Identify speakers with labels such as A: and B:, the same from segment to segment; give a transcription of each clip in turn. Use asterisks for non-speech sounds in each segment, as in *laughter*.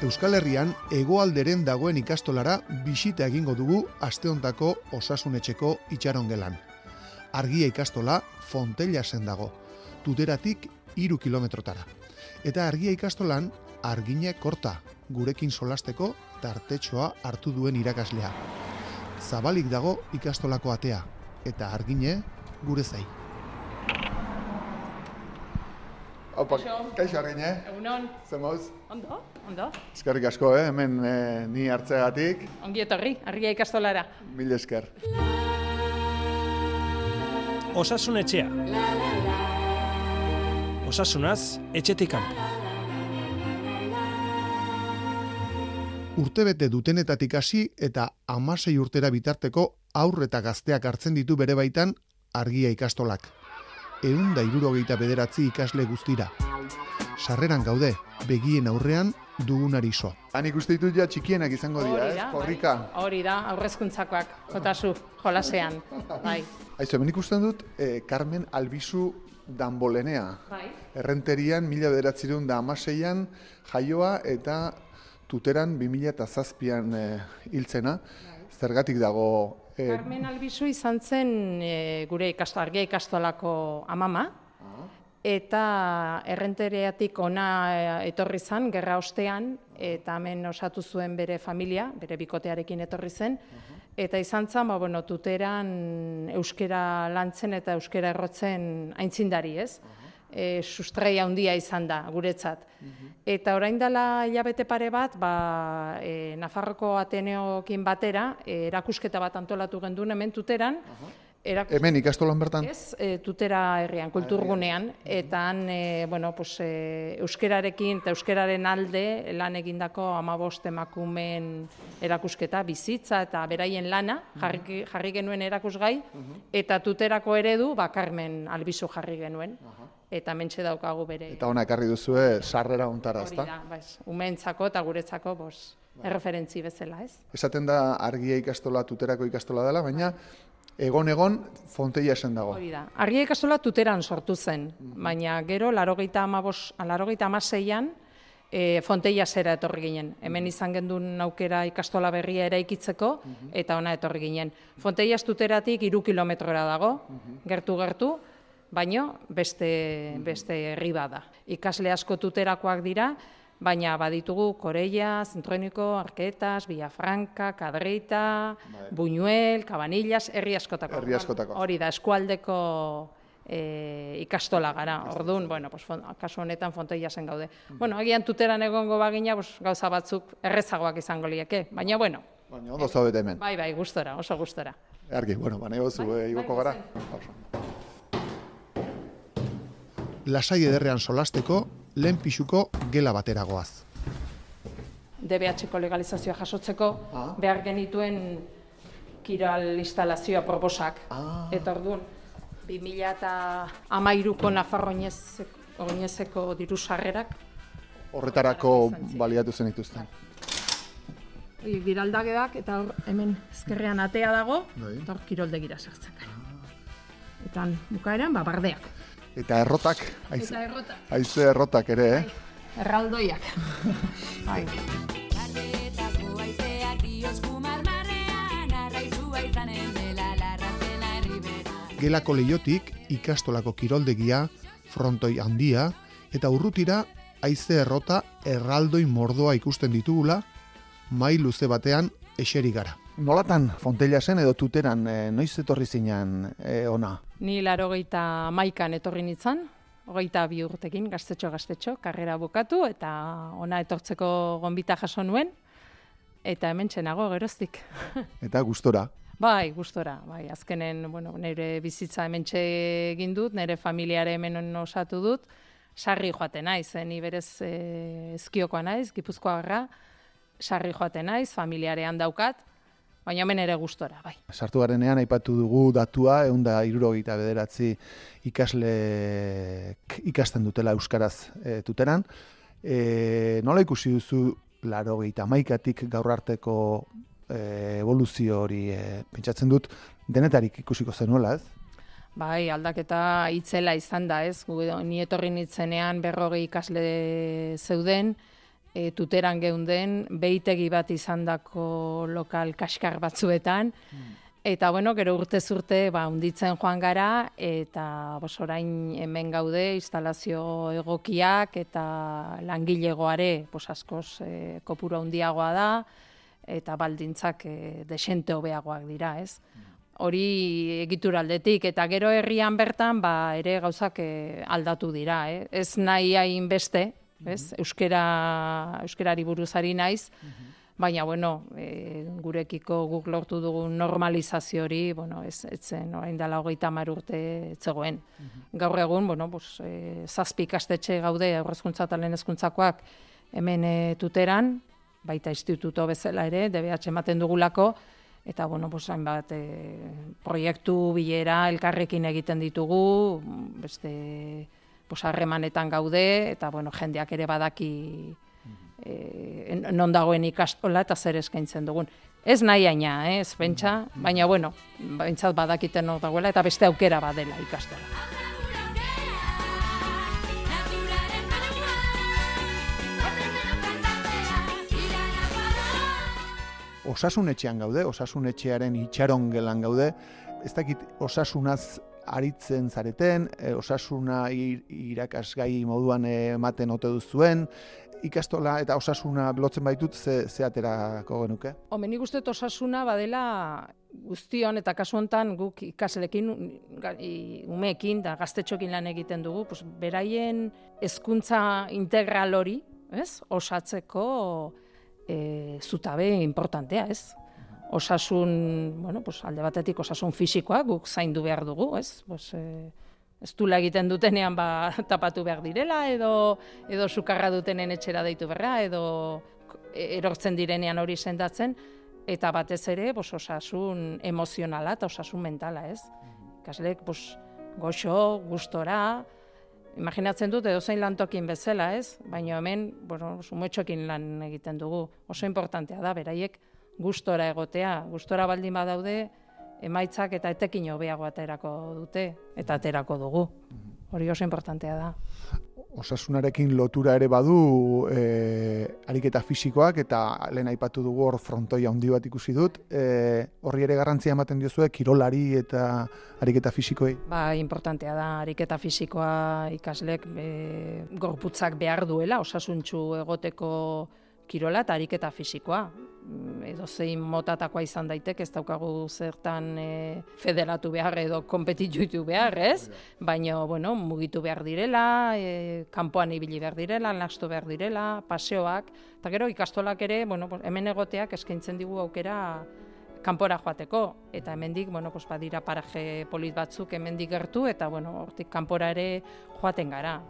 A: Euskal Herrian hegoalderen dagoen ikastolara bisita egingo dugu asteontako osasunetxeko itxarongelan. Argia ikastola Fontella zen dago, tuteratik iru kilometrotara. Eta argia ikastolan argine korta, gurekin solasteko tartetxoa hartu duen irakaslea. Zabalik dago ikastolako atea, eta argine gure zai. Opa, kaixo argine,
B: Egunon,
A: zen mauz?
B: ondo, ondo.
A: Eskerrik asko, eh? hemen eh, ni hartzeagatik,
B: Ongi etorri, argia ikastolara.
A: mil esker.
C: Osasun etxea. Osasunaz, etxetik kanpo.
A: Urtebete dutenetatik hasi eta amasei urtera bitarteko aurre eta gazteak hartzen ditu bere baitan argia ikastolak. Eun da irurogeita bederatzi ikasle guztira. Sarreran gaude, begien aurrean dugunari so. Han ikuste ditut ja txikienak izango dira, ez? Korrika.
B: bai. Hori da, aurrezkuntzakoak, kotasu, jolasean. Bai,
A: Aizu, hemen ikusten dut, eh, Carmen Albizu Dambolenea.
B: bai.
A: Errenterian, mila bederatzireun da amaseian, jaioa eta tuteran 2000 eta zazpian eh, hiltzena. Zergatik dago... eh,
B: Carmen Albizu izan zen e, gure ikasto, argia ikastolako amama, eta errentereatik ona e, etorri zen, gerra ostean, eta hemen osatu zuen bere familia, bere bikotearekin etorri zen, eta izan zen, ba, bueno, tuteran euskera lantzen eta euskera errotzen aintzindari, ez? E, sustrai handia izan da guretzat. Eta orain dela hilabete pare bat, ba, e, Nafarroko Ateneokin batera, e, erakusketa bat antolatu genduen hemen tuteran, erakus-
A: Hemen ikastolan bertan?
B: Ez, e, tutera herrian, kulturgunean, eta han, e, bueno, pues, e, euskerarekin eta euskeraren alde lan egindako amabost emakumeen erakusketa, bizitza eta beraien lana, jarri, jarri genuen erakusgai, eta tuterako eredu, ba, Carmen Albizu jarri genuen, eta mentxe daukagu bere.
A: Eta ona ekarri duzue sarrera ontara,
B: Hori
A: ezta?
B: da, baiz, umeentzako eta guretzako, bos, erreferentzi bezala, ez?
A: Esaten da argia ikastola tuterako ikastola dela, baina egon-egon fonteia esan dago.
B: Hori da. Argia ikastola tuteran sortu zen, baina gero, larogeita amabos, larogeita amaseian, e, fonteia zera etorri ginen. Hemen izan gendun aukera ikastola berria eraikitzeko, eta ona etorri ginen. Fonteia tuteratik iru kilometrora dago, gertu-gertu, baino beste, beste herri bada. Ikasle asko tuterakoak dira, baina baditugu Koreia, Zentroeniko, Arketas, Villafranca, Kadreita, Buñuel, Cabanillas, herri askotako.
A: Herri askotako.
B: Hori da, eskualdeko e, ikastola gara. Orduan, bueno, pues, kasu honetan fontoia zen gaude. Bueno, agian tuteran egongo bagina, pues, gauza batzuk errezagoak izango lieke. Baina, bueno,
A: Baina ondo zaudete hemen.
B: bai, bai, gustora, oso gustora.
A: Argi, bueno, ba, nahi gozu,
B: Bai,
A: eh, igoko
B: bai,
A: gara. Oso. Lasai ederrean solasteko, lehen pixuko gela bateragoaz.
B: DBH-ko legalizazioa jasotzeko
A: Ah.
B: behar genituen kiral instalazioa proposak.
A: Ah.
B: Eta orduan, 2000 eta amairuko Nafarro oinezeko, oinezeko diru sarrerak,
A: Horretarako baliatu zen dituzten.
B: Hori, giraldagedak eta hor hemen ezkerrean atea dago,
A: Bai.
B: eta hor kiroldegira sartzen gara. Eta bukaeran, ba, bardeak.
A: Eta errotak, aize,
B: Eta errota.
A: aize errotak ere, eh?
B: Erraldoiak. *laughs* bai.
D: Larrazena herriberan
A: Gelako leiotik ikastolako kiroldegia, frontoi handia, eta urrutira haize errota erraldoi mordoa ikusten ditugula, mai luze batean eseri gara. Nolatan Fontella zen edo tuteran, eh, noiz etorri zinan eh, ona?
B: Ni larogeita maikan etorri nintzen, hogeita bi urtekin, gaztetxo gaztetxo, karrera bukatu, eta ona etortzeko gonbita jaso nuen, eta hemen txenago geroztik. *laughs*
A: Eta gustora.
B: bai, gustora, bai, azkenen, bueno, nire bizitza hemen egin dut, nire familiare hemen osatu dut, sarri joaten naiz, eh, ni berez eh, ezkiokoa naiz, gipuzkoagarra, sarri joaten naiz, familiarean daukat, baina hemen ere gustora, bai.
A: Sartu garenean aipatu dugu datua, egun da irurogeita bederatzi ikasle ikasten dutela Euskaraz e, tuteran. E, nola ikusi duzu larogeita maikatik gaur arteko e, evoluzio hori e, pentsatzen dut denetarik ikusiko zenuela, ez?
B: Bai, aldaketa itzela izan da, ez? Ni etorri nitzenean berrogei ikasle zeuden, e, tuteran geunden, behitegi bat izandako lokal kaskar batzuetan, Eta bueno, gero urtez urte ba unditzen joan gara eta bos orain hemen gaude instalazio egokiak eta langilegoare bos askoz e, kopuru handiagoa da eta baldintzak e, desente hobeagoak dira, ez? Hori egituraldetik eta gero herrian bertan ba ere gauzak e, aldatu dira, eh? Ez nahi hain beste, ez? Euskera euskerari buruzari naiz. Baina, bueno, e, gurekiko guk lortu dugun normalizazio hori, bueno, ez, etzen, orain dela hogeita hamar urte etzegoen. Gaur egun, bueno, bus, e, zazpi ikastetxe gaude, aurrezkuntza eta lehen hezkuntzakoak hemen e, tuteran, baita instituto bezala ere, DBH ematen dugulako, eta, bueno, bus, hainbat, e, proiektu bilera elkarrekin egiten ditugu, beste, bus, harremanetan gaude, eta, bueno, jendeak ere badaki, e, non dagoen ikastola eta zer eskaintzen dugun. Ez nahi aina, eh, ez pentsa, baina bueno, behintzat badakiten hor dagoela eta beste aukera badela ikastola.
D: Naturaren manua Ozen denu kantatzea Irana bada
A: Osasun etxean gaude, osasun etxearen itxaron gelan gaude, ez dakit osasunaz aritzen zareten, e, osasuna ir, irakasgai moduan ematen ote duzuen, ikastola eta osasuna lotzen baitut ze, ze aterako genuke?
B: Home, nik uste dut osasuna badela guztion eta kasu hontan guk ikaslekin, ga- i- umeekin da gaztetxokin lan egiten dugu, pues, beraien hezkuntza integral hori, ez? Osatzeko e, zutabe importantea, ez? Osasun, bueno, pues, alde batetik osasun fisikoa guk zaindu behar dugu, ez? Pues, e, ez dula egiten dutenean ba, *laughs* tapatu behar direla, edo, edo sukarra dutenen etxera deitu berra, edo erortzen direnean hori sendatzen, eta batez ere bos, osasun emozionala eta osasun mentala, ez? Ikasleek bos, goxo, gustora, imaginatzen dut edozein lantokin bezala, ez? Baina hemen, bueno, sumetxokin lan egiten dugu. Oso importantea da, beraiek gustora egotea. Gustora baldin badaude, emaitzak eta etekin hobeago aterako dute, eta aterako dugu. Hori oso importantea da.
A: Osasunarekin lotura ere badu e, ariketa fisikoak eta lehen aipatu dugu hor frontoia handi bat ikusi dut. E, horri ere garrantzia ematen diozue kirolari eta ariketa fisikoei.
B: Ba, importantea da, ariketa fisikoa ikaslek e, gorputzak behar duela, osasuntxu egoteko kirola eta ariketa fisikoa. Mm, Edo zein motatakoa izan daitek, ez daukagu zertan e, federatu behar edo kompetitu behar, ez? Baina, bueno, mugitu behar direla, e, kanpoan ibili behar direla, lastu behar direla, paseoak, eta gero ikastolak ere, bueno, hemen egoteak eskaintzen digu aukera kanpora joateko eta hemendik bueno pues badira paraje polit batzuk hemendik gertu eta bueno hortik kanpora ere joaten gara.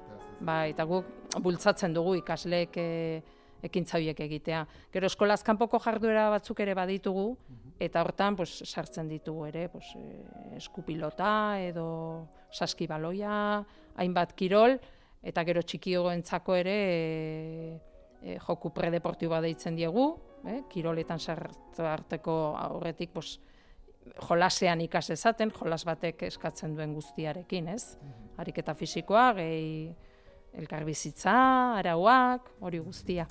B: Ba, eta guk bultzatzen dugu ikasleek e, ekintza horiek egitea. Gero eskolaz kanpoko jarduera batzuk ere baditugu eta hortan pues sartzen ditugu ere pues e, eskupilota edo saskibaloia, hainbat kirol eta gero txikioentzako ere e, e, joku predeportiboa deitzen diegu, eh? kiroletan sartu arteko aurretik pues, jolasean ikas ezaten, jolas batek eskatzen duen guztiarekin, ez? Ariketa fisikoa, gehi elkarbizitza, arauak, hori guztia.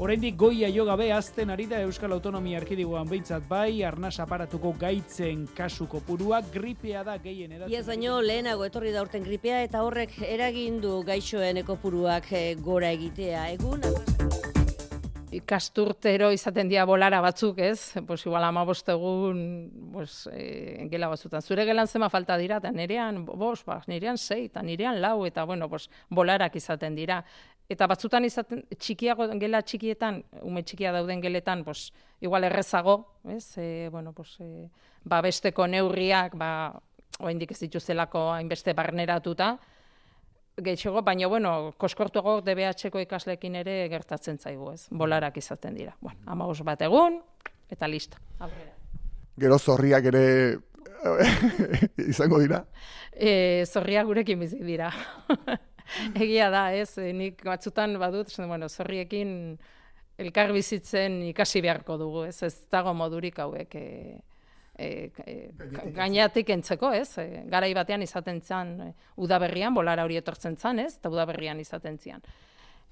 E: Oraindik goia jo gabe azten ari da Euskal Autonomia Erkidegoan behintzat bai, arnas aparatuko gaitzen kasu kopurua gripea da gehien edatzen.
F: Iaz baino lehenago etorri da urten gripea eta horrek eragin du gaixoen ekopuruak eh, gora egitea. Egun
B: ikasturtero izaten dira bolara batzuk, ez? Pues igual ama egun, pues, e, gela batzutan. Zure gelan zema falta dira, eta nirean, bos, ba, nirean sei, eta nirean lau, eta bueno, pues, bolarak izaten dira. Eta batzutan izaten, txikiago, gela txikietan, ume txikia dauden geletan, pues, igual errezago, ez? E, bueno, pues, e, ba, besteko neurriak, ba, oraindik ez dituztelako hainbeste barneratuta, gehiago, baina bueno, koskortuago DBH-ko ikaslekin ere gertatzen zaigu, ez? Bolarak izaten dira. Bueno, amagos bat egun, eta listo. Aurrera.
A: Gero zorriak ere *laughs* izango dira.
B: E, zorriak gurekin bizi dira. *laughs* Egia da, ez? E, Nik batzutan badut, bueno, zorriekin elkar bizitzen ikasi beharko dugu, ez? Ez dago modurik hauek e, e, e, gainatik entzeko, ez? E, garai batean izaten zen e, udaberrian, bolara hori etortzen zen, ez? Eta udaberrian izaten zian.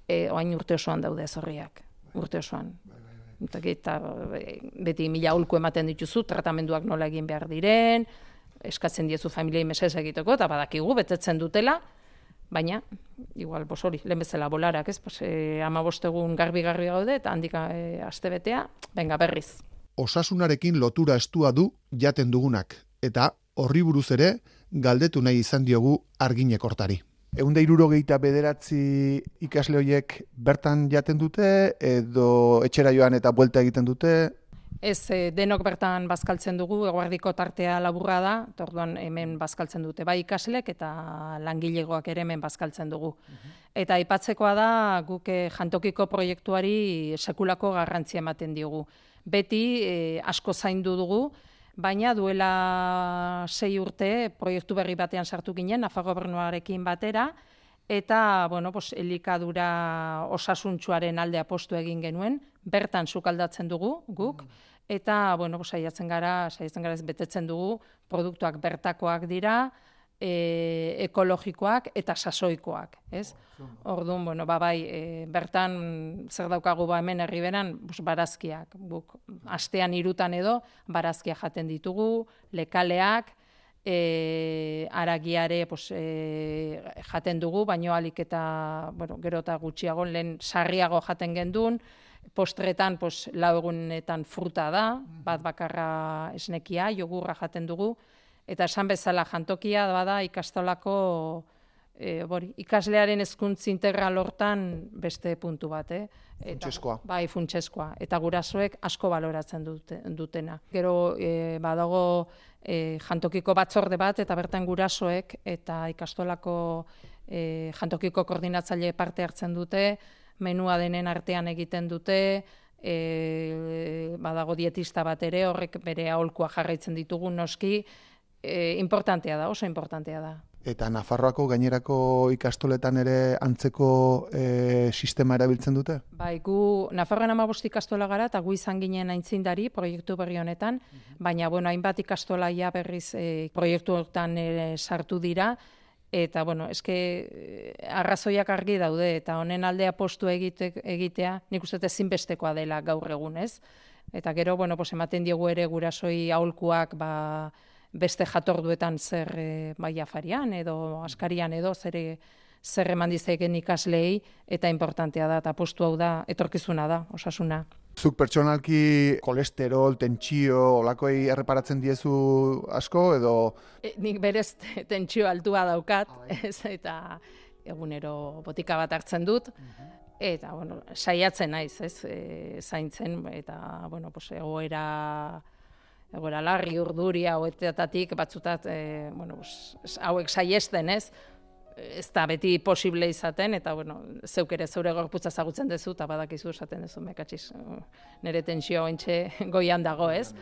B: e, oain urte osoan daude zorriak, urte osoan. Eta, eta e, beti mila ulku ematen dituzu, tratamenduak nola egin behar diren, eskatzen diezu familiei mesez egiteko, eta badakigu, betetzen dutela, baina, igual, bos hori, lehen bezala bolarak, ez, pues, e, ama bostegun garbi-garbi gaude, eta handik e, aste betea, benga berriz.
A: Osasunarekin lotura estua du jaten dugunak, eta horri buruz ere galdetu nahi izan diogu arginek hortari. Eunda irurogeita bederatzi ikasle horiek bertan jaten dute, edo etxera joan eta buelta egiten dute,
B: Ez, e, denok bertan bazkaltzen dugu, eguardiko tartea laburra da, orduan hemen bazkaltzen dute, bai ikaslek eta langilegoak ere hemen bazkaltzen dugu. Eta aipatzekoa da, guk eh, jantokiko proiektuari sekulako garrantzia ematen diogu. Beti eh, asko zaindu dugu, baina duela sei urte proiektu berri batean sartu ginen, Nafa gobernuarekin batera, eta, bueno, pues, elikadura osasuntsuaren alde apostu egin genuen, bertan sukaldatzen dugu, guk, eta, bueno, pues, saiatzen gara, saiatzen gara ez betetzen dugu, produktuak bertakoak dira, e, ekologikoak eta sasoikoak, ez? Orduan, bueno, ba, bai, e, bertan zer daukagu ba hemen herriberan, bus, barazkiak, guk astean hirutan edo barazkia jaten ditugu, lekaleak, e, aragiare pues, e, jaten dugu, baino alik eta, bueno, gero eta gutxiago, lehen sarriago jaten gendun, postretan pues, lau egunetan fruta da, bat bakarra esnekia, jogurra jaten dugu, eta esan bezala jantokia bada ikastolako e, bori, ikaslearen hezkuntz integral hortan beste puntu bat, eh? Eta,
A: Funtsezkoa.
B: Bai, funtseskoa. Eta gurasoek asko baloratzen dute, dutena. Gero e, badago e, jantokiko batzorde bat eta bertan gurasoek eta ikastolako e, jantokiko koordinatzaile parte hartzen dute, menua denen artean egiten dute, e, badago dietista bat ere, horrek bere aholkua jarraitzen ditugu noski, e, importantea da, oso importantea da.
A: Eta Nafarroako gainerako ikastoletan ere antzeko e, sistema erabiltzen dute?
B: Bai, gu Nafarroan amabost ikastola gara eta gu izan ginen aintzindari proiektu berri honetan, baina bueno, hainbat ikastola ja berriz e, proiektu hortan ere sartu dira, eta bueno, eske eh, arrazoiak argi daude eta honen aldea postu egite, egitea, nik uste ezinbestekoa dela gaur egun, ez? Eta gero, bueno, pues ematen diegu ere gurasoi aholkuak ba, beste jatorduetan zer e, bai afarian edo askarian edo zer, zer eman dizegen ikaslei eta importantea da eta postu hau da etorkizuna da, osasuna.
A: Zuk pertsonalki kolesterol, tentsio, olakoei erreparatzen diezu asko, edo?
B: E, nik berez te- tentsio altua daukat, *laughs* ez, eta egunero botika bat hartzen dut, eta, bueno, saiatzen naiz, ez, e, zaintzen, eta, bueno, pues, egoera, egoera larri urduri hauetatik batzutat, e, bueno, pues, hauek saiesten, ez, ez da beti posible izaten, eta, bueno, zeuk ere zeure gorputza zagutzen duzu, eta badakizu esaten duzu, mekatxiz, nire tensio ointxe *laughs* goian dago, ez?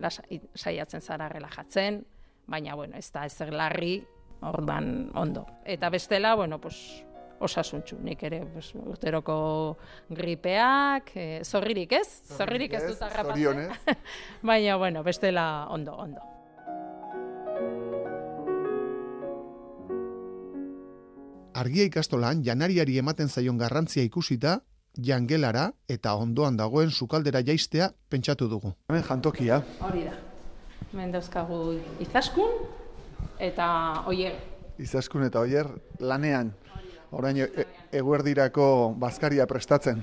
B: Lasa, i- saiatzen zara relajatzen, baina, bueno, ez da ezer larri, ordan ondo. Eta bestela, bueno, pues, osasuntxu, nik ere pues, urteroko gripeak, eh, zorririk ez? Zorririk ez dut harrapatzen.
A: Zorionez. *laughs*
B: Baina, bueno, bestela ondo, ondo.
A: Argia ikastolan janariari ematen zaion garrantzia ikusita, jangelara eta ondoan dagoen sukaldera jaistea pentsatu dugu. Hemen jantokia.
B: Hori da. Hemen dauzkagu izaskun eta oier.
A: Izaskun eta oier lanean. Orain e eguerdirako bazkaria prestatzen.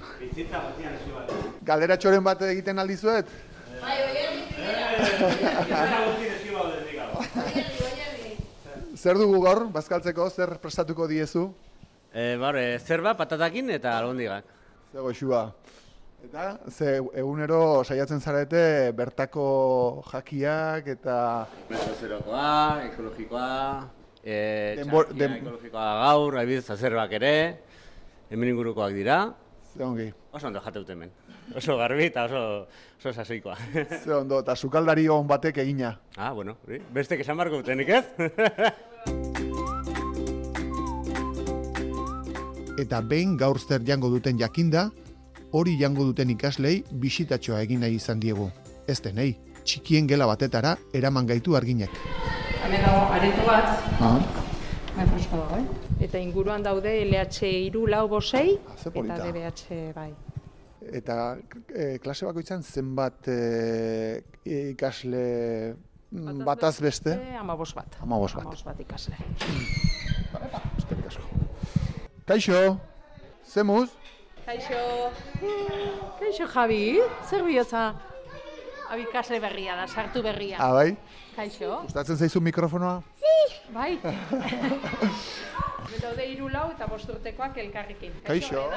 A: Galderatxoren bat egiten aldizuet? Zer dugu gaur, bazkaltzeko, zer prestatuko diezu?
G: E, bar, e, zerba, patatakin eta albondigak.
A: Ze goxua. Eta, ze egunero saiatzen zarete bertako jakiak eta
G: Zerokoa, ekologikoa, e,
A: Denbor- den-
G: ekologikoa gaur, adibidez azerbak ere, hemen ingurukoak dira.
A: ze ongi.
G: Oso ondo jateut hemen. Oso garbi eta oso, oso sasoikoa. *laughs*
A: Ze ondo, eta sukaldari on batek egina.
G: ah, bueno, hori. beste esan barko dutenik ez? *laughs*
A: Eta behin gaur zer jango duten jakinda, hori jango duten ikaslei bisitatxoa egin nahi izan diegu. Ez denei, txikien gela batetara eraman gaitu arginek.
B: Hemen dago areto bat,
A: Ah.
B: Dago, eh? Eta inguruan daude LH iru lau bosei,
A: Ah,
B: eta. DBH bai.
A: Eta e, klase bakoitzan zenbat e, ikasle mm, bataz beste?
B: Amabos bat.
A: Hamabos bat.
B: Amabos bat ikasle.
A: Eskerrik asko. Kaixo, zemuz?
B: Kaixo. Kaixo, Javi. Zer bihotza? Abikasle berria da, sartu berria.
A: Ah, bai?
B: Kaixo.
A: Gustatzen zaizu mikrofonoa?
B: Bai. *laughs* Daude hiru lau eta bost urtekoak elkarrekin.
A: Kaixo.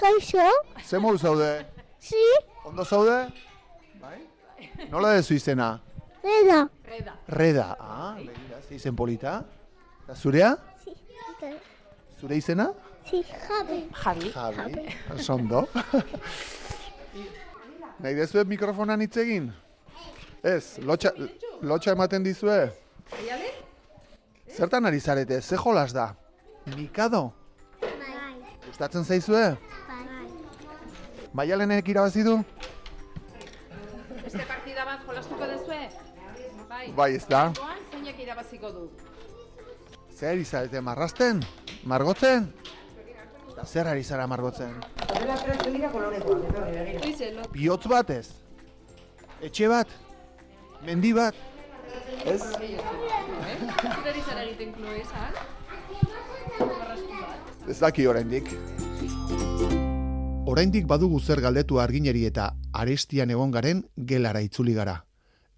H: Kaixo?
A: Zemuz zaude?
H: Si?
A: Ondo zaude? Bai? Nola dezu izena?
H: Reda.
B: Reda.
A: Reda. Ah, begira, ze izen polita. Eta zurea?
H: Si.
A: Zure izena?
H: Si. Javi.
B: Javi.
A: Javi. Sondo. *laughs* Nahi dezuet mikrofonan hitz egin? Ez, lotxa, lotxa ematen dizue? Zertan ari zarete, ze jolas da? Mikado?
H: Bai.
A: Gustatzen zaizue?
H: Bai.
A: Maialenek irabazi du?
B: Beste partida bat jolastuko dezue? Bai.
A: Bai, ez da.
B: Joan, zeinek irabaziko du.
A: Zer ari zarete, marrasten? Margotzen? Zer ari zara margotzen? Bihotz bat ez? Etxe bat? Mendi bat? Ez?
B: Zuteri zer egiten klo izan?
A: Ez daki oraindik. Oraindik badugu zer galdetu argineri eta arestian egon garen gelara itzuli gara.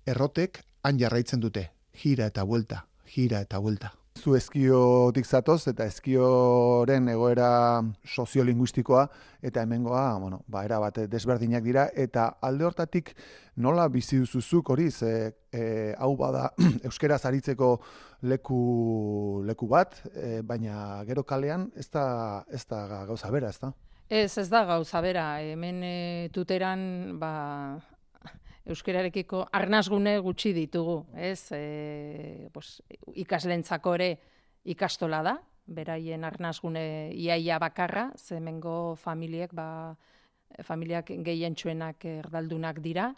A: Errotek han jarraitzen dute, jira eta buelta, jira eta buelta. Zu eskiotik zatoz eta eskioren egoera soziolinguistikoa eta hemengoa, bueno, ba, era bat desberdinak dira eta alde hortatik nola bizi duzuzuk hori, ze e, hau bada *clears throat* euskeraz aritzeko leku, leku bat, e, baina gero kalean ez da, ez da gauza bera, ez da?
B: Ez, ez da gauza bera. Hemen e, tuteran, ba, euskararekiko arnazgune gutxi ditugu, ez? E, pues, ikaslentzako ere ikastola da, beraien arnazgune iaia bakarra, ze hemengo familiek, ba, familiak gehientsuenak erdaldunak dira,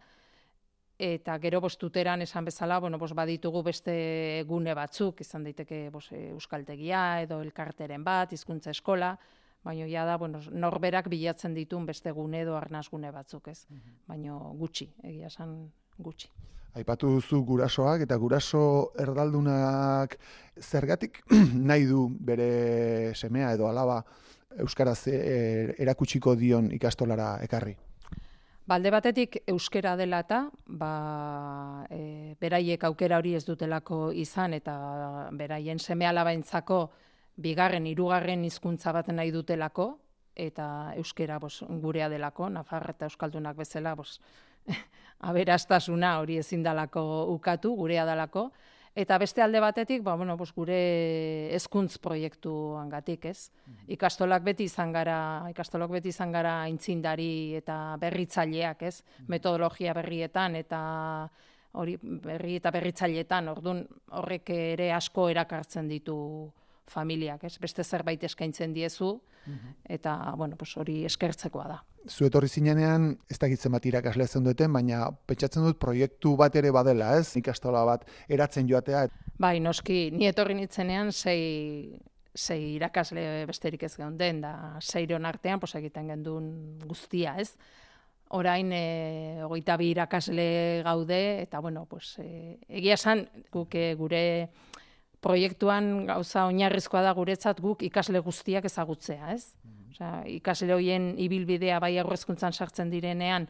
B: eta gero bostuteran esan bezala, bueno, bos baditugu beste gune batzuk, izan daiteke bos, euskaltegia edo elkarteren bat, hizkuntza eskola, baina ja da, bueno, norberak bilatzen ditun beste gune edo arnazgune batzuk, ez? Baina gutxi, egia esan gutxi.
A: Aipatu duzu gurasoak eta guraso erdaldunak zergatik *clears throat* nahi du bere semea edo alaba euskaraz e, erakutsiko dion ikastolara ekarri.
B: Balde batetik euskera dela eta, ba, e, beraiek aukera hori ez dutelako izan eta beraien seme alabaintzako bigarren, hirugarren hizkuntza bat nahi dutelako, eta euskera bos, gurea delako, Nafar eta Euskaldunak bezala, bos, *laughs* aberastasuna hori ezin dalako ukatu, gurea dalako, eta beste alde batetik, ba, bueno, bos, gure hezkuntz proiektuangatik, ez? Ikastolak beti izan gara, ikastolak beti izan gara aintzindari eta berritzaileak, ez? Metodologia berrietan eta hori berri eta berritzaileetan, ordun horrek ere asko erakartzen ditu familiak, ez? Beste zerbait eskaintzen diezu eta bueno, pues hori eskertzekoa da.
A: Zu etorri zinenean, ez dakit zenbat irakasle duten, baina pentsatzen dut proiektu bat ere badela, ez? Ikastola bat eratzen joatea.
B: Bai, noski, ni etorri nitzenean sei, sei irakasle besterik ez geunden, da seiron artean pos, egiten gendun guztia, ez? Orain, e, hogeita bi irakasle gaude, eta bueno, pues, e, egia esan, guk e, gure proiektuan gauza oinarrizkoa da guretzat guk ikasle guztiak ezagutzea, ez? Osea, ikasle hoien ibilbidea bai aurrezkuntzan sartzen direnean,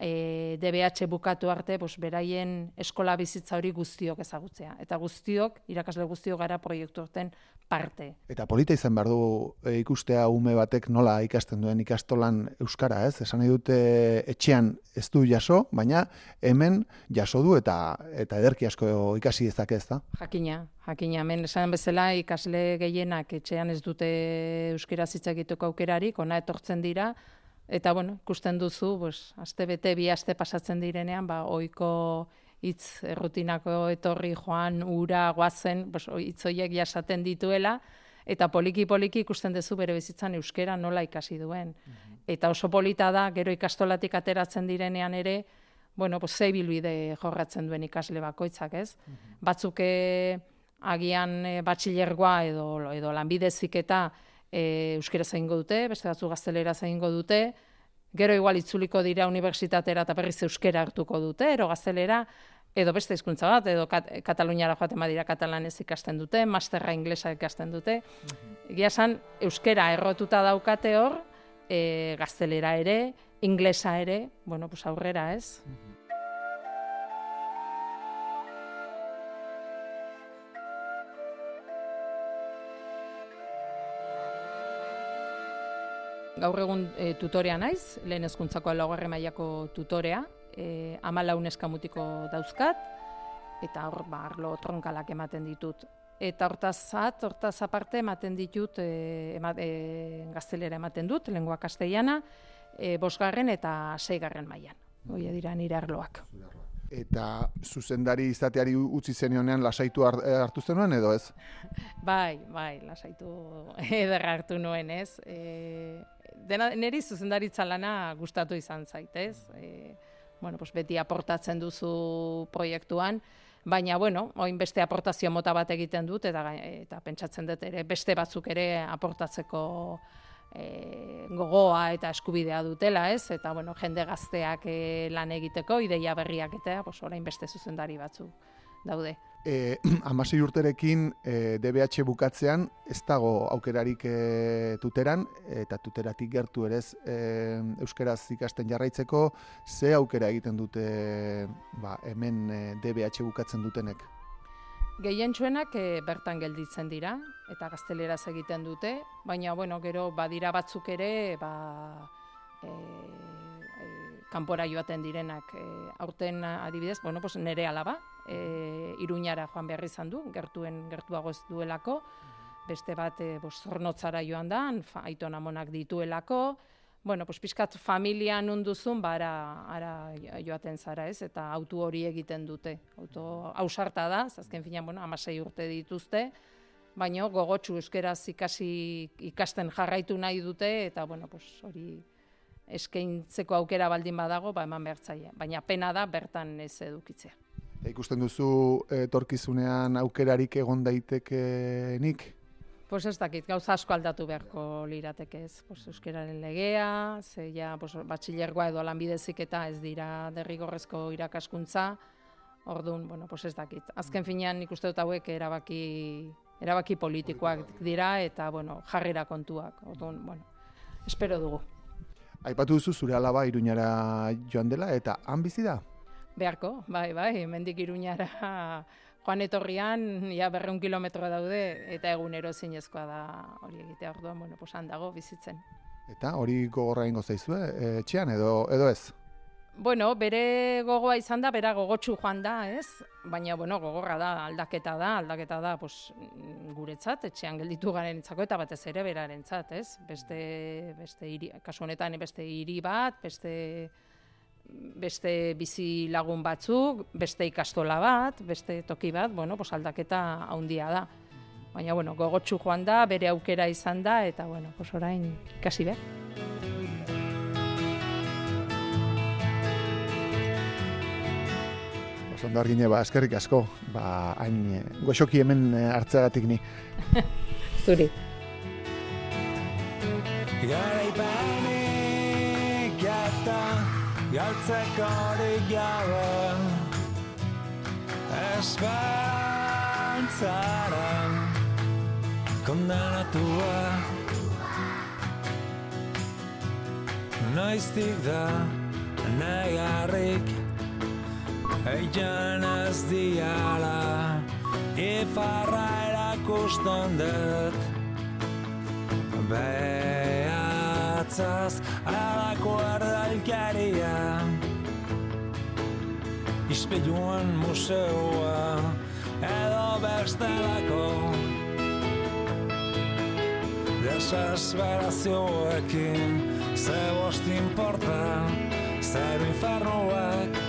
B: e, DBH bukatu arte, pues, beraien eskola bizitza hori guztiok ezagutzea. Eta guztiok, irakasle guztiok gara proiektu horten parte.
A: Eta polita izan behar du e, ikustea ume batek nola ikasten duen ikastolan euskara, ez? Esan nahi dute etxean ez du jaso, baina hemen jaso du eta eta ederki asko ikasi dezake, ez da?
B: Jakina, jakina, hemen esan bezala ikasle gehienak etxean ez dute euskera hitz egiteko aukerarik, ona etortzen dira, eta bueno, ikusten duzu, pues, aste bete, bi aste pasatzen direnean, ba, oiko hitz errutinako etorri joan, ura, guazen, pues, oi- hitz horiek jasaten dituela, eta poliki-poliki ikusten duzu bere bizitzan euskera nola ikasi duen. Eta oso polita da, gero ikastolatik ateratzen direnean ere, bueno, pues, ze bilbide jorratzen duen ikasle bakoitzak, ez? Batzuk eh, agian e, batxilergoa edo, edo lanbide ziketa e, euskera zaingo dute, beste batzu gaztelera zaingo dute, gero igual itzuliko dira unibertsitatera eta berriz euskera hartuko dute, ero gaztelera, edo beste hizkuntza bat, edo kat, Kataluniara joaten badira katalanez ikasten dute, masterra inglesa ikasten dute. Egia esan, euskera errotuta daukate hor, e, gaztelera ere, inglesa ere, bueno, pues aurrera, ez? Gaur egun e, tutorea naiz, lehen hezkuntzako laugarren mailako tutorea, e, amalaun eskamutiko dauzkat, eta hor, ba, arlo tronkalak ematen ditut. Eta hortaz zat, hortaz aparte ematen ditut, e, ema, e, gaztelera ematen dut, lengua castellana, e, bosgarren eta seigarren mailan. Hoi dira nire arloak.
A: Eta zuzendari izateari utzi zenionean lasaitu har- eh, hartu zenuen edo ez? *laughs*
B: Bai, bai, lasaitu ederra hartu nuen, ez? E, dena, niri zuzendaritza lana gustatu izan zait, ez? E, bueno, pues beti aportatzen duzu proiektuan, baina, bueno, oin beste aportazio mota bat egiten dut, eta, eta pentsatzen dut ere beste batzuk ere aportatzeko e, gogoa eta eskubidea dutela, ez? Eta, bueno, jende gazteak e, lan egiteko, ideia berriak eta, pues, orain beste zuzendari batzuk daude. *clears throat*
A: E, amasei urterekin e, DBH bukatzean ez dago aukerarik e, tuteran eta tuteratik gertu ere ez e, euskeraz ikasten jarraitzeko ze aukera egiten dute ba, hemen e, DBH bukatzen dutenek.
B: Gehientsuenak e, bertan gelditzen dira eta gazteleraz egiten dute, baina bueno, gero badira batzuk ere ba, e, e, kanpora joaten direnak. E, aurten adibidez, bueno, pues nere alaba, e, Iruñara joan behar izan du, gertuen gertuago ez duelako, beste bat e, zornotzara joan da, aiton amonak dituelako, bueno, pues pixkat familia nun duzun, ba, ara, ara joaten zara ez, eta autu hori egiten dute. Auto ausarta da, azken finean, bueno, amasei urte dituzte, baina gogotsu euskeraz ikasi ikasten jarraitu nahi dute, eta, bueno, pues hori eskaintzeko aukera baldin badago, ba, eman behar zaie. Baina pena da bertan ez edukitzea.
A: E, ikusten duzu etorkizunean aukerarik egon daitekenik?
B: Pues ez dakit, gauza asko aldatu beharko lirateke ez. Pues euskeraren legea, ze ja, pues, batxilergoa edo lanbidezik eta ez dira derrigorrezko irakaskuntza. Orduan, bueno, pues ez dakit. Azken finean nik dut hauek erabaki, erabaki politikoak dira eta, bueno, jarrera kontuak. Orduan, bueno, espero dugu.
A: Aipatu duzu zure alaba Iruñara joan dela eta han bizi da?
B: Beharko, bai, bai, mendik iruñara joan etorrian, ja berreun kilometro daude, eta egunero zinezkoa da hori egitea orduan, bueno, pues han dago bizitzen.
A: Eta hori gogorra ingo zaizue, e, etxean edo, edo ez?
B: Bueno, bere gogoa izan da, bera gogotsu joan da, ez? Baina, bueno, gogorra da, aldaketa da, aldaketa da, pues, guretzat, etxean gelditu garen itzako, eta batez ere berarentzat, ez? Beste, beste hiri, kasu honetan beste hiri bat, beste, beste bizi lagun batzuk, beste ikastola bat, beste toki bat, bueno, pues aldaketa handia da. Baina, bueno, gogotsu joan da, bere aukera izan da, eta, bueno, pues orain ikasi behar.
A: Oso ondo argine, ba, eskerrik asko, ba, hain e, goxoki hemen e, hartzeagatik ni. *laughs*
B: Zuri.
I: Garaipanik eta galtzekorik gabe Esperantzaren kondenatua Noiztik da negarrik Eitan ez diala Ifarra erakusten dut Behatzaz alako erdalkaria Ispiluen museoa edo bestelako. Desesperazioekin ze bost importa Zer infernuak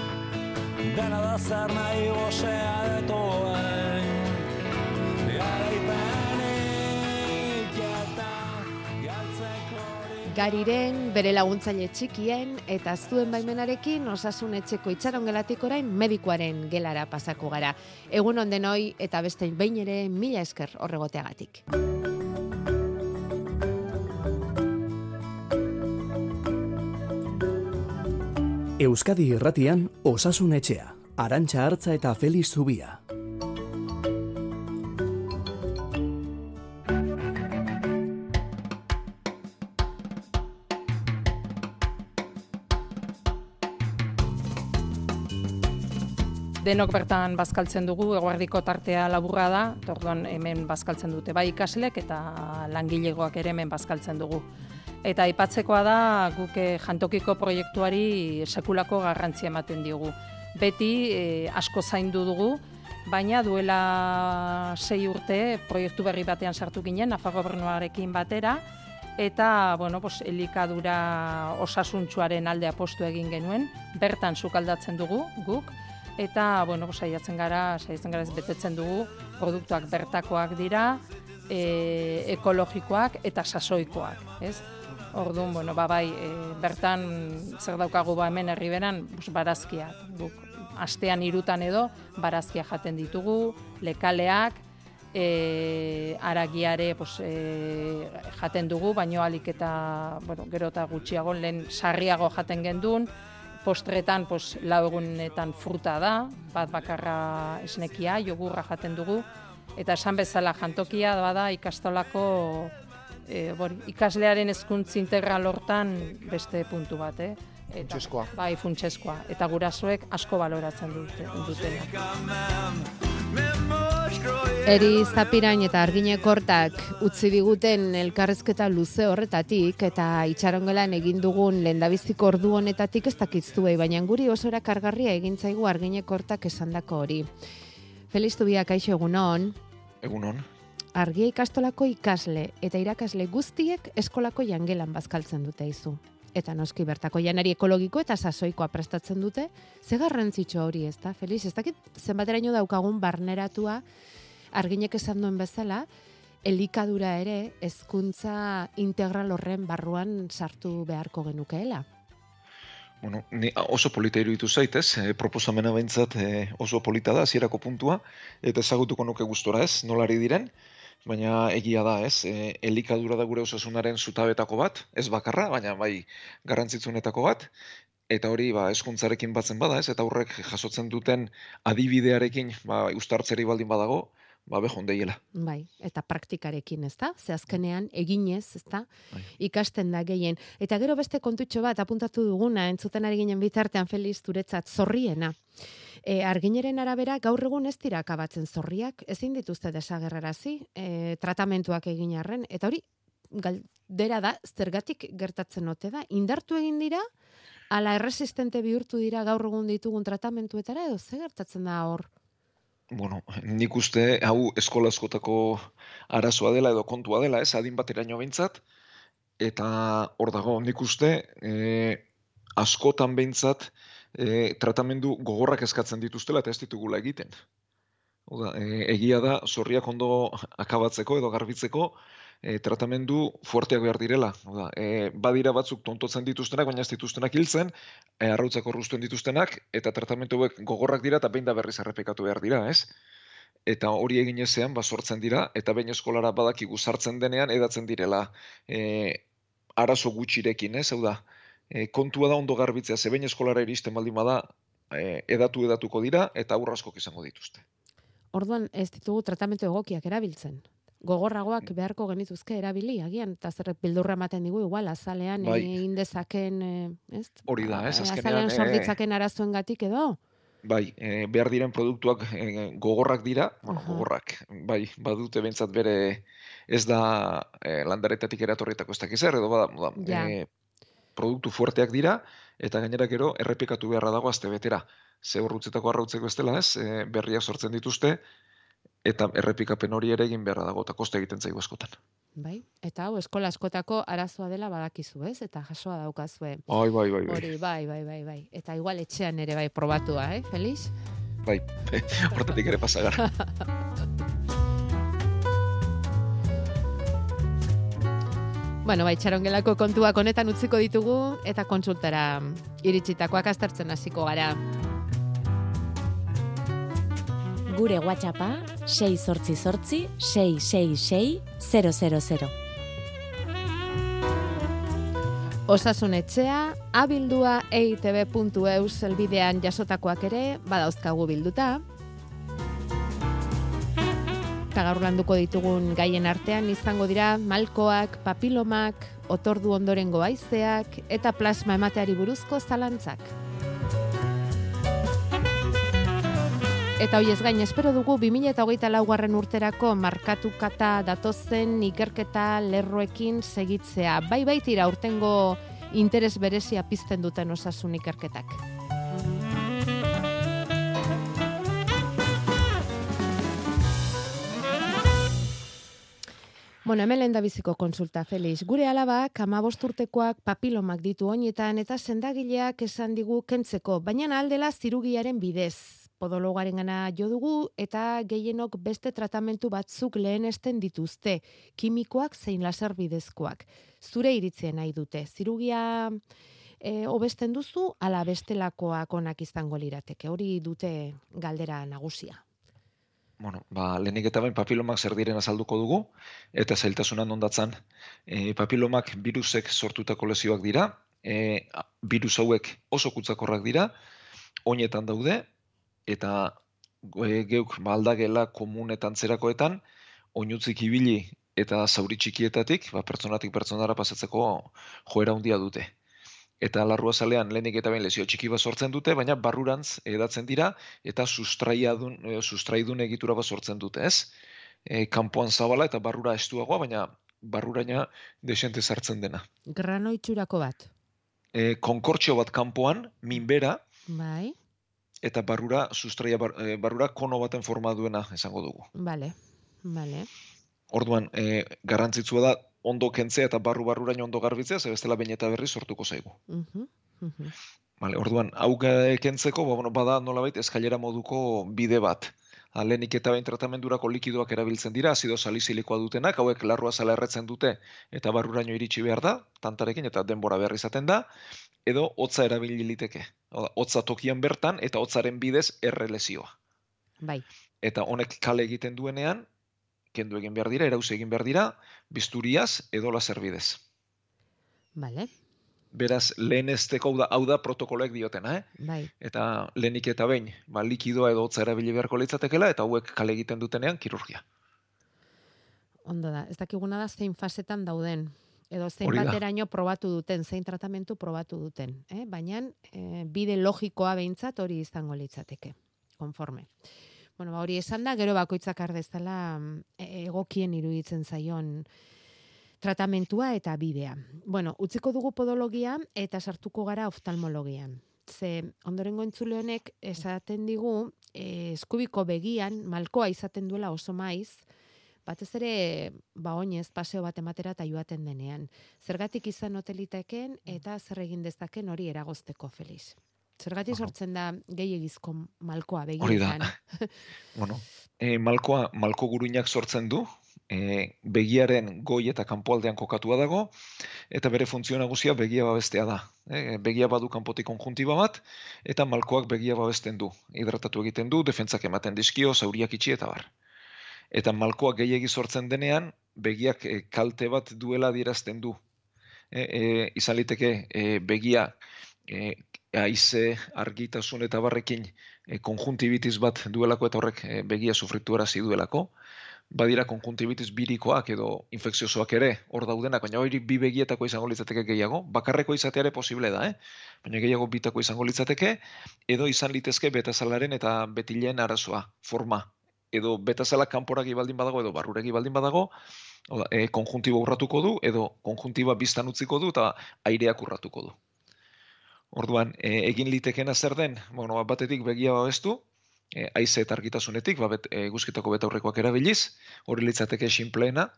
I: Dena da zer nahi gozea detuen
J: Gariren, bere laguntzaile txikien eta zuen baimenarekin osasun etxeko itxaron gelatik orain medikoaren gelara pasako gara. Egun ondenoi eta beste behin ere mila esker horregoteagatik.
K: Euskadi Irratian Osasun Etxea, Arantxa Hartza eta Feliz Zubia.
B: denok bertan bazkaltzen dugu, eguerdiko tartea laburra da, orduan hemen bazkaltzen dute bai ikaslek eta langilegoak ere hemen bazkaltzen dugu. Eta aipatzekoa da guk eh, jantokiko proiektuari sekulako garrantzia ematen diogu. Beti eh, asko zaindu dugu, baina duela sei urte proiektu berri batean sartu ginen, gobernuarekin batera, eta bueno, pues, elikadura osasuntsuaren alde apostu egin genuen, bertan sukaldatzen dugu guk, eta bueno, pues, saiatzen gara, saiatzen gara ez betetzen dugu, produktuak bertakoak dira, e, ekologikoak eta sasoikoak, ez? Orduan, bueno, ba, bai, e, bertan zer daukagu ba hemen herriberan, pues, barazkiak, guk astean irutan edo barazkia jaten ditugu, lekaleak, e, aragiare pues, e, jaten dugu, baino alik eta bueno, gero eta gutxiago lehen sarriago jaten gendun, postretan pues, lau egunetan fruta da, bat bakarra esnekia, jogurra jaten dugu, eta esan bezala jantokia bada ikastolako e, bori, ikaslearen hezkuntza integral hortan beste puntu bat, eh? Eta,
A: Funtsezkoa.
B: Bai, funtseskoa. Eta gurasoek asko baloratzen dute, dutena.
J: Eri Zapirain eta Argine Kortak utzi diguten elkarrezketa luze horretatik eta itxarongelan egin dugun lendabiziko ordu honetatik ez dakitzuei, baina guri osora kargarria egin zaigu Argine Kortak esandako hori. Feliz Tubia, kaixo egunon,
L: Egunon.
J: Argia ikastolako ikasle eta irakasle guztiek eskolako jangelan bazkaltzen dute izu. Eta noski bertako janari ekologiko eta sasoikoa prestatzen dute, ze garrantzitsu hori ez da, Feliz? Ez dakit zenbateraino daukagun barneratua arginek esan duen bezala, elikadura ere hezkuntza integral horren barruan sartu beharko genukeela.
L: Bueno, ni oso polita iruditu zait, ez? E, proposamena behintzat e, oso polita da, hasierako puntua, eta ezagutuko nuke gustora ez, nolari diren, baina egia da, ez? E, elikadura da gure osasunaren zutabetako bat, ez bakarra, baina bai garrantzitsunetako bat, eta hori ba, eskuntzarekin batzen bada, ez? Eta horrek jasotzen duten adibidearekin, ba, ustartzeri baldin badago, ba, behon deiela.
J: Bai, eta praktikarekin, ez da? Ze azkenean eginez, ez da?
L: Bai.
J: Ikasten da gehien. Eta gero beste kontutxo bat apuntatu duguna, entzuten ari ginen bitartean Feliz zuretzat zorriena. E, argineren arabera gaur egun ez dira akabatzen zorriak, ezin dituzte desagerrarazi, e, tratamentuak egin arren, eta hori galdera da, zergatik gertatzen ote da, indartu egin dira, ala erresistente bihurtu dira gaur egun ditugun tratamentuetara, edo ze gertatzen da hor?
L: Bueno, nik uste hau eskola askotako arazoa dela edo kontua dela, ez, adin bateraino behintzat, eta hor dago, nik uste e, askotan behintzat e, tratamendu gogorrak eskatzen dituztela eta ez ditugula egiten. Oda, e, egia da, zorriak ondo akabatzeko edo garbitzeko, e, tratamendu fuerteak behar direla. Oda, e, badira batzuk tontotzen dituztenak, baina ez dituztenak hiltzen, e, arrautzak horruztuen dituztenak, eta tratamendu hauek gogorrak dira eta behin da berriz errepekatu behar dira, ez? Eta hori egin ezean, ba, sortzen dira, eta behin eskolara badakigu sartzen denean, edatzen direla e, arazo gutxirekin, ez? Hau da, e, kontua da ondo garbitzea, ze behin eskolara iristen baldin bada, e, edatu edatuko dira, eta aurra askok izango dituzte.
J: Orduan ez ditugu tratamentu egokiak erabiltzen. Gogorragoak beharko genituzke erabili, agian, eta zer bildurra ematen digu, igual, azalean
L: Bai.
J: egin dezaken, eh, ez?
L: Hori da, ez?
J: Eh,
L: Azkenean,
J: Azalean
L: eh,
J: sorditzaken arazoengatik edo?
L: Bai, e, behar diren produktuak e, gogorrak dira, bueno,
J: Aha.
L: gogorrak, bai, badute behintzat bere ez da e, landaretatik eratorritako ez dakiz edo bada, bada
J: Ja.
L: e, produktu fuerteak dira, eta gainera gero errepikatu beharra dago azte betera. Ze horrutzetako arrautzeko ez dela ez, e, berriak sortzen dituzte, eta errepikapen hori ere egin beharra dago, eta koste egiten zaigu askotan.
J: Bai, eta hau eskola askotako arazoa dela badakizu, ez? Eta jasoa daukazue.
L: Bai, bai, bai, bai.
J: Hori, bai, bai, bai, bai. Eta igual etxean ere bai probatua, eh, Felix?
L: Bai, *laughs* hortatik ere pasa gara. *laughs*
J: Bueno, bai, txarongelako kontuak honetan utziko ditugu eta kontsultara iritsitakoak aztertzen hasiko gara.
M: Gure WhatsAppa 6 sortzi sortzi 666 000.
J: Osasun etxea, abildua eitb.eus elbidean jasotakoak ere badauzkagu bilduta. Eta gaur landuko ditugun gaien artean izango dira malkoak, papilomak, otordu ondorengo haizeak eta plasma emateari buruzko zalantzak. Eta hoiez gain, espero dugu 2008 laugarren urterako markatukata datozen ikerketa lerroekin segitzea. Bai baitira urtengo interes berezia pizten duten osasun ikerketak. Bueno, hemen lehen biziko konsulta, Felix. Gure alabak, amabost urtekoak papilomak ditu oinetan eta sendagileak esan digu kentzeko, baina aldela zirugiaren bidez. Podologaren gana jo dugu eta gehienok beste tratamentu batzuk lehenesten dituzte, kimikoak zein laser bidezkoak. Zure iritzien nahi dute, zirugia e, hobesten duzu, ala bestelakoak onak izango lirateke. Hori dute galdera nagusia.
L: Bueno, ba, lehenik eta bain papilomak zer diren azalduko dugu, eta zailtasunan ondatzan, e, papilomak virusek sortutako lesioak dira, e, virus hauek oso kutsakorrak dira, oinetan daude, eta e, geuk ba, aldagela komunetan zerakoetan, oinutzik ibili eta zauri txikietatik, ba, pertsonatik pertsonara pasatzeko joera handia dute eta larrua zalean lehenik eta behin lesio txiki bat sortzen dute, baina barrurantz edatzen dira eta sustraidun, e, sustraidun egitura bat sortzen dute, ez? E, kanpoan zabala eta barrura estuagoa, baina barruraina desente sartzen dena.
J: Grano itxurako bat.
L: E, konkortxo bat kanpoan, minbera,
J: Bai,
L: eta barrura sustraia bar, e, barrura kono baten forma duena esango dugu.
J: bale, bale.
L: Orduan, e, garrantzitsua da ondo kentzea eta barru barruraino ondo garbitzea, ze bestela behin eta berri sortuko zaigu.
J: Mhm, mhm.
L: Vale, orduan, hau kentzeko, ba, bueno, bada nolabait eskailera moduko bide bat. Ha, Lehenik eta behin tratamendurako likidoak erabiltzen dira, azido salizilikoa dutenak, hauek larrua zala erretzen dute eta barruraino iritsi behar da, tantarekin eta denbora behar izaten da, edo hotza erabili liteke. Hotza tokian bertan eta hotzaren bidez errelesioa.
J: Bai,
L: Eta honek kale egiten duenean, kendu egin behar dira, erauzi egin behar dira, bisturiaz edo laser bidez.
J: bale,
L: Beraz, lehenesteko hau da, hau da protokoloek diotena, eh?
J: bai.
L: eta lehenik eta behin, ba, likidoa edo hotza erabili beharko litzatekela, eta hauek kale egiten dutenean kirurgia.
J: Ondo da, ez dakiguna da zein fasetan dauden. Edo zein bateraino probatu duten, zein tratamentu probatu duten. Eh? Baina eh, bide logikoa behintzat hori izango litzateke. Konforme. Bueno, ba, hori esan da, gero bakoitzak ardezala egokien iruditzen zaion tratamentua eta bidea. Bueno, utziko dugu podologia eta sartuko gara oftalmologian. Ze ondorengo entzule honek esaten digu eh, eskubiko begian malkoa izaten duela oso maiz, batez ere ba oinez paseo bat ematera eta joaten denean. Zergatik izan hoteliteken eta zer egin dezaken hori eragozteko Felix. Zergatik sortzen da gehiegizko malkoa
L: Hori
J: begietan.
L: da. *laughs* bueno, *laughs* e, malkoa, malko guruinak sortzen du, e, begiaren goi eta kanpoaldean kokatua dago, eta bere funtzio nagusia begia babestea da. E, begia badu kanpotik konjuntiba bat, eta malkoak begia babesten du. Hidratatu egiten du, defentzak ematen dizkio, zauriak itxi eta bar. Eta malkoak gehiegi sortzen denean, begiak e, kalte bat duela adierazten du. E, e, izan liteke e, begia e, haize, argitasun eta barrekin e, konjuntibitis bat duelako eta horrek e, begia sufritu arazi duelako. Badira konjuntibitis birikoak edo infekziosoak ere hor daudenak, baina hori bi begietako izango litzateke gehiago. Bakarreko izatea ere posible da, eh? baina gehiago bitako izango litzateke, edo izan litezke betazalaren eta betileen arazoa, forma. Edo betazala kanporagi baldin badago edo barruregi baldin badago, hau da, e, konjuntibo urratuko du, edo konjuntiba biztan utziko du eta aireak urratuko du. Orduan, e, egin litekena zer den, bueno, bat batetik begia babestu, e, haize eta argitasunetik, ba, bet, e, guzkitako betaurrekoak erabiliz, hori litzateke sinpleena,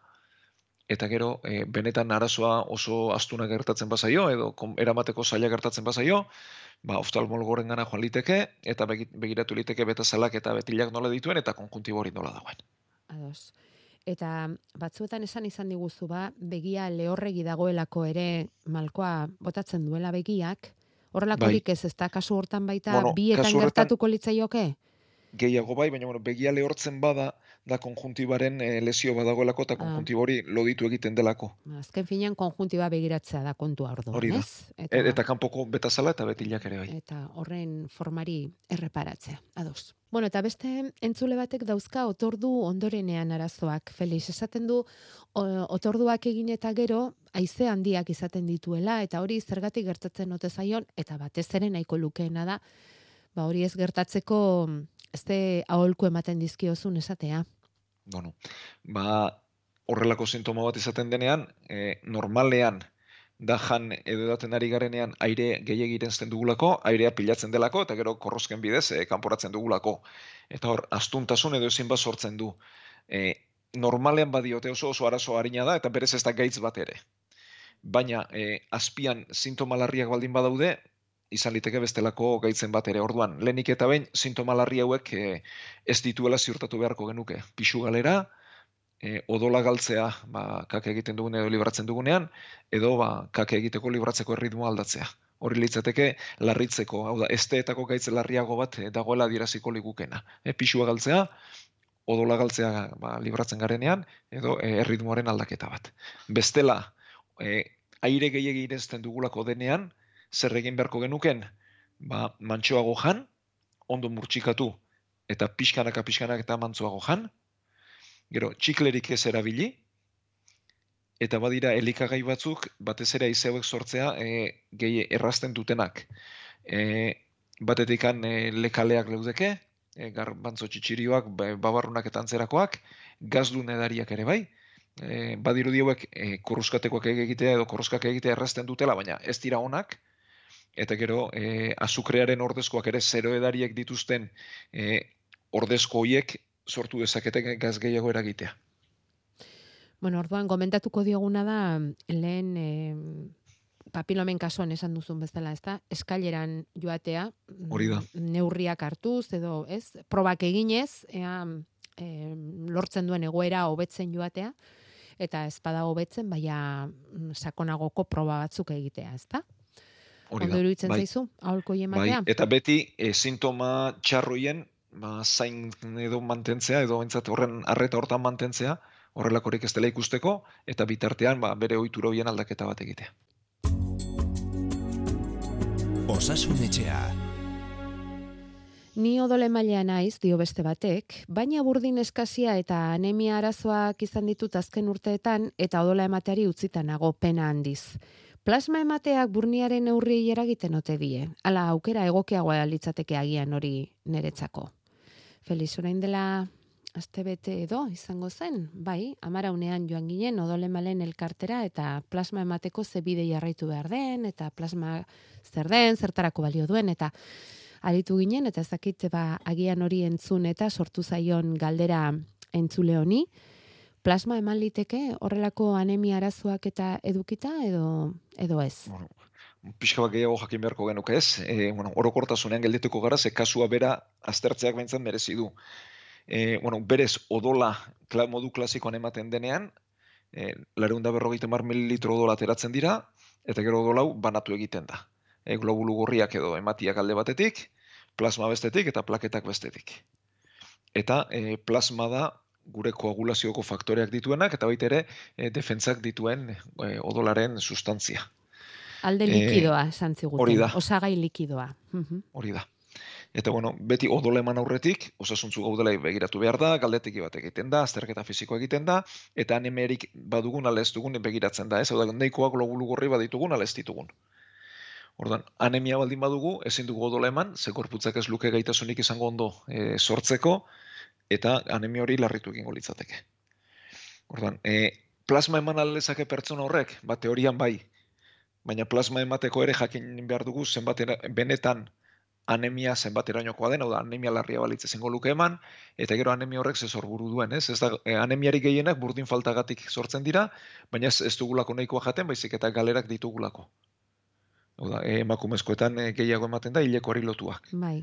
L: eta gero, e, benetan arazoa oso astuna gertatzen bazaio, edo kom- eramateko zaila gertatzen bazaio, ba, oftalmologoren gana joan liteke, eta begi- begiratu liteke betazalak eta betilak nola dituen, eta konjuntibo hori nola dagoen.
J: Ados. Eta batzuetan esan izan diguzu ba, begia lehorregi dagoelako ere malkoa botatzen duela begiak. Horrelakorik ez, ez da kasu hortan baita
L: Bueno,
J: bietan gertatuko litzaioke?
L: Gehiago bai, baina bueno, begia lehortzen bada, da konjuntibaren eh, lesio badagoelako eta
J: Ah.
L: konjuntiba hori loditu egiten delako.
J: Azken finean konjuntiba begiratzea da kontua orduan,
L: Hori da.
J: ez?
L: Eta, eta kanpoko betazala eta betilak ere bai.
J: eta horren formari erreparatzea, ados. Bueno, eta beste entzule batek dauzka otordu ondorenean arazoak. Felix, esaten du o- otorduak egin eta gero haize handiak izaten dituela eta hori zergatik gertatzen ote zaion eta batez ere nahiko lukeena da ba hori ez gertatzeko ez de aholku ematen dizkiozun esatea.
L: Bueno, ba, horrelako sintoma bat izaten denean, e, normalean, da jan edo edaten ari garenean aire gehiagiren zen dugulako, airea pilatzen delako, eta gero korrosken bidez e, kanporatzen dugulako. Eta hor, astuntasun edo ezin bat sortzen du. E, normalean badiote oso oso arazo harina da, eta berez ez da gaitz bat ere. Baina, e, azpian sintoma larriak baldin badaude, izan liteke bestelako gaitzen bat ere. Orduan, lehenik eta behin, sintoma larri hauek e, ez dituela ziurtatu beharko genuke. Pixu galera, e, odola galtzea, ba, kake egiten dugunean edo libratzen dugunean, edo ba, kake egiteko libratzeko erritmoa aldatzea. Hori litzateke larritzeko, hau da, esteetako gaitz larriago bat e, dagoela adieraziko ligukena. E, pixua galtzea, odola galtzea ba, libratzen garenean, edo e, erritmoaren aldaketa bat. Bestela, e, aire gehiegi irenzten dugulako denean, zer egin beharko genuken, ba, mantxoago jan, ondo murtxikatu, eta pixkanaka pixkanak eta mantzoago jan, gero txiklerik ez erabili, eta badira elikagai batzuk, batez ere haize hauek sortzea e, gehi errazten dutenak. E, batetikan e, lekaleak leudeke, e, garbantzo txitsirioak, ba- babarrunak eta antzerakoak, gazdun edariak ere bai, e, badirudi hauek e, egitea edo korruskak egitea errazten dutela, baina ez dira onak, eta gero e, azukrearen ordezkoak ere zero edariek dituzten e, ordezko hoiek sortu dezakete gaz gehiago eragitea.
J: Bueno, orduan gomentatuko dioguna da lehen eh, papilomen kasuan esan duzun bezala, ezta? Eskaileran joatea, mm,
L: Hori da.
J: neurriak hartuz edo, ez? Probak eginez, ea eh, lortzen duen egoera hobetzen joatea eta ez bada hobetzen, baina mm, sakonagoko proba batzuk egitea, ezta?
L: Hori
J: Ondo iruditzen
L: bai.
J: zaizu, aholko
L: Bai,
J: ematea?
L: eta beti e, sintoma txarroien ba, zain edo mantentzea, edo bentsat horren arreta hortan mantentzea, horrelakorik ez dela ikusteko, eta bitartean ba, bere ohitura horien aldaketa bat egitea.
N: Osasun etxea.
J: Ni odole mailea naiz, dio beste batek, baina burdin eskasia eta anemia arazoak izan ditut azken urteetan eta odola emateari utzita nago pena handiz. Plasma emateak burniaren neurriei eragiten ote die. Hala aukera egokiagoa litzateke agian hori niretzako. Feliz orain dela astebete edo izango zen, bai, amaraunean joan ginen odole malen elkartera eta plasma emateko ze bide jarraitu behar den, eta plasma zer den, zertarako balio duen, eta aritu ginen, eta ez ba, agian hori entzun eta sortu zaion galdera entzule honi, plasma eman liteke horrelako anemia arazoak eta edukita edo edo ez.
L: Pixka bat gehiago jakin beharko genuke ez, e, bueno, orokortasunean geldituko gara, ze kasua bera aztertzeak behintzen merezi du. E, bueno, berez odola kla, modu klasikoan ematen denean, e, lareunda berrogeita mar mililitro odola ateratzen dira, eta gero odolau banatu egiten da. E, globulu gorriak edo ematiak alde batetik, plasma bestetik eta plaketak bestetik. Eta e, plasma da gure koagulazioko faktoreak dituenak, eta baita ere e, defentsak dituen e, odolaren sustantzia.
J: Alde
L: Eh,
J: likidoa, esan ziguten.
L: hori da.
J: Osagai likidoa.
L: Hori da. Eta bueno, beti odola eman aurretik, osasuntzu gaudela begiratu behar da, galdeteki bat egiten da, azterketa fisikoa egiten da, eta anemerik badugun ala ez dugun begiratzen da, ez? Hau da, nahikoa globulu gorri baditugun ala ez ditugun. Orduan, anemia baldin badugu, ezin dugu odola eman, ze gorputzak ez luke gaitasunik izango ondo e, sortzeko, eta anemia hori larritu egingo litzateke. Orduan, e, plasma eman alezake pertsona horrek, ba, teorian bai, baina plasma emateko ere jakin behar dugu zenbat benetan anemia zenbat erainokoa den, hau da, anemia larria balitz ezingo luke eman, eta gero anemia horrek ze sorburu duen, ez? Ez da, e, anemiari gehienak burdin faltagatik sortzen dira, baina ez, ez dugulako nahikoa jaten, baizik eta galerak ditugulako. Hau da, e, emakumezkoetan gehiago ematen da, hilekoari lotuak.
J: Bai.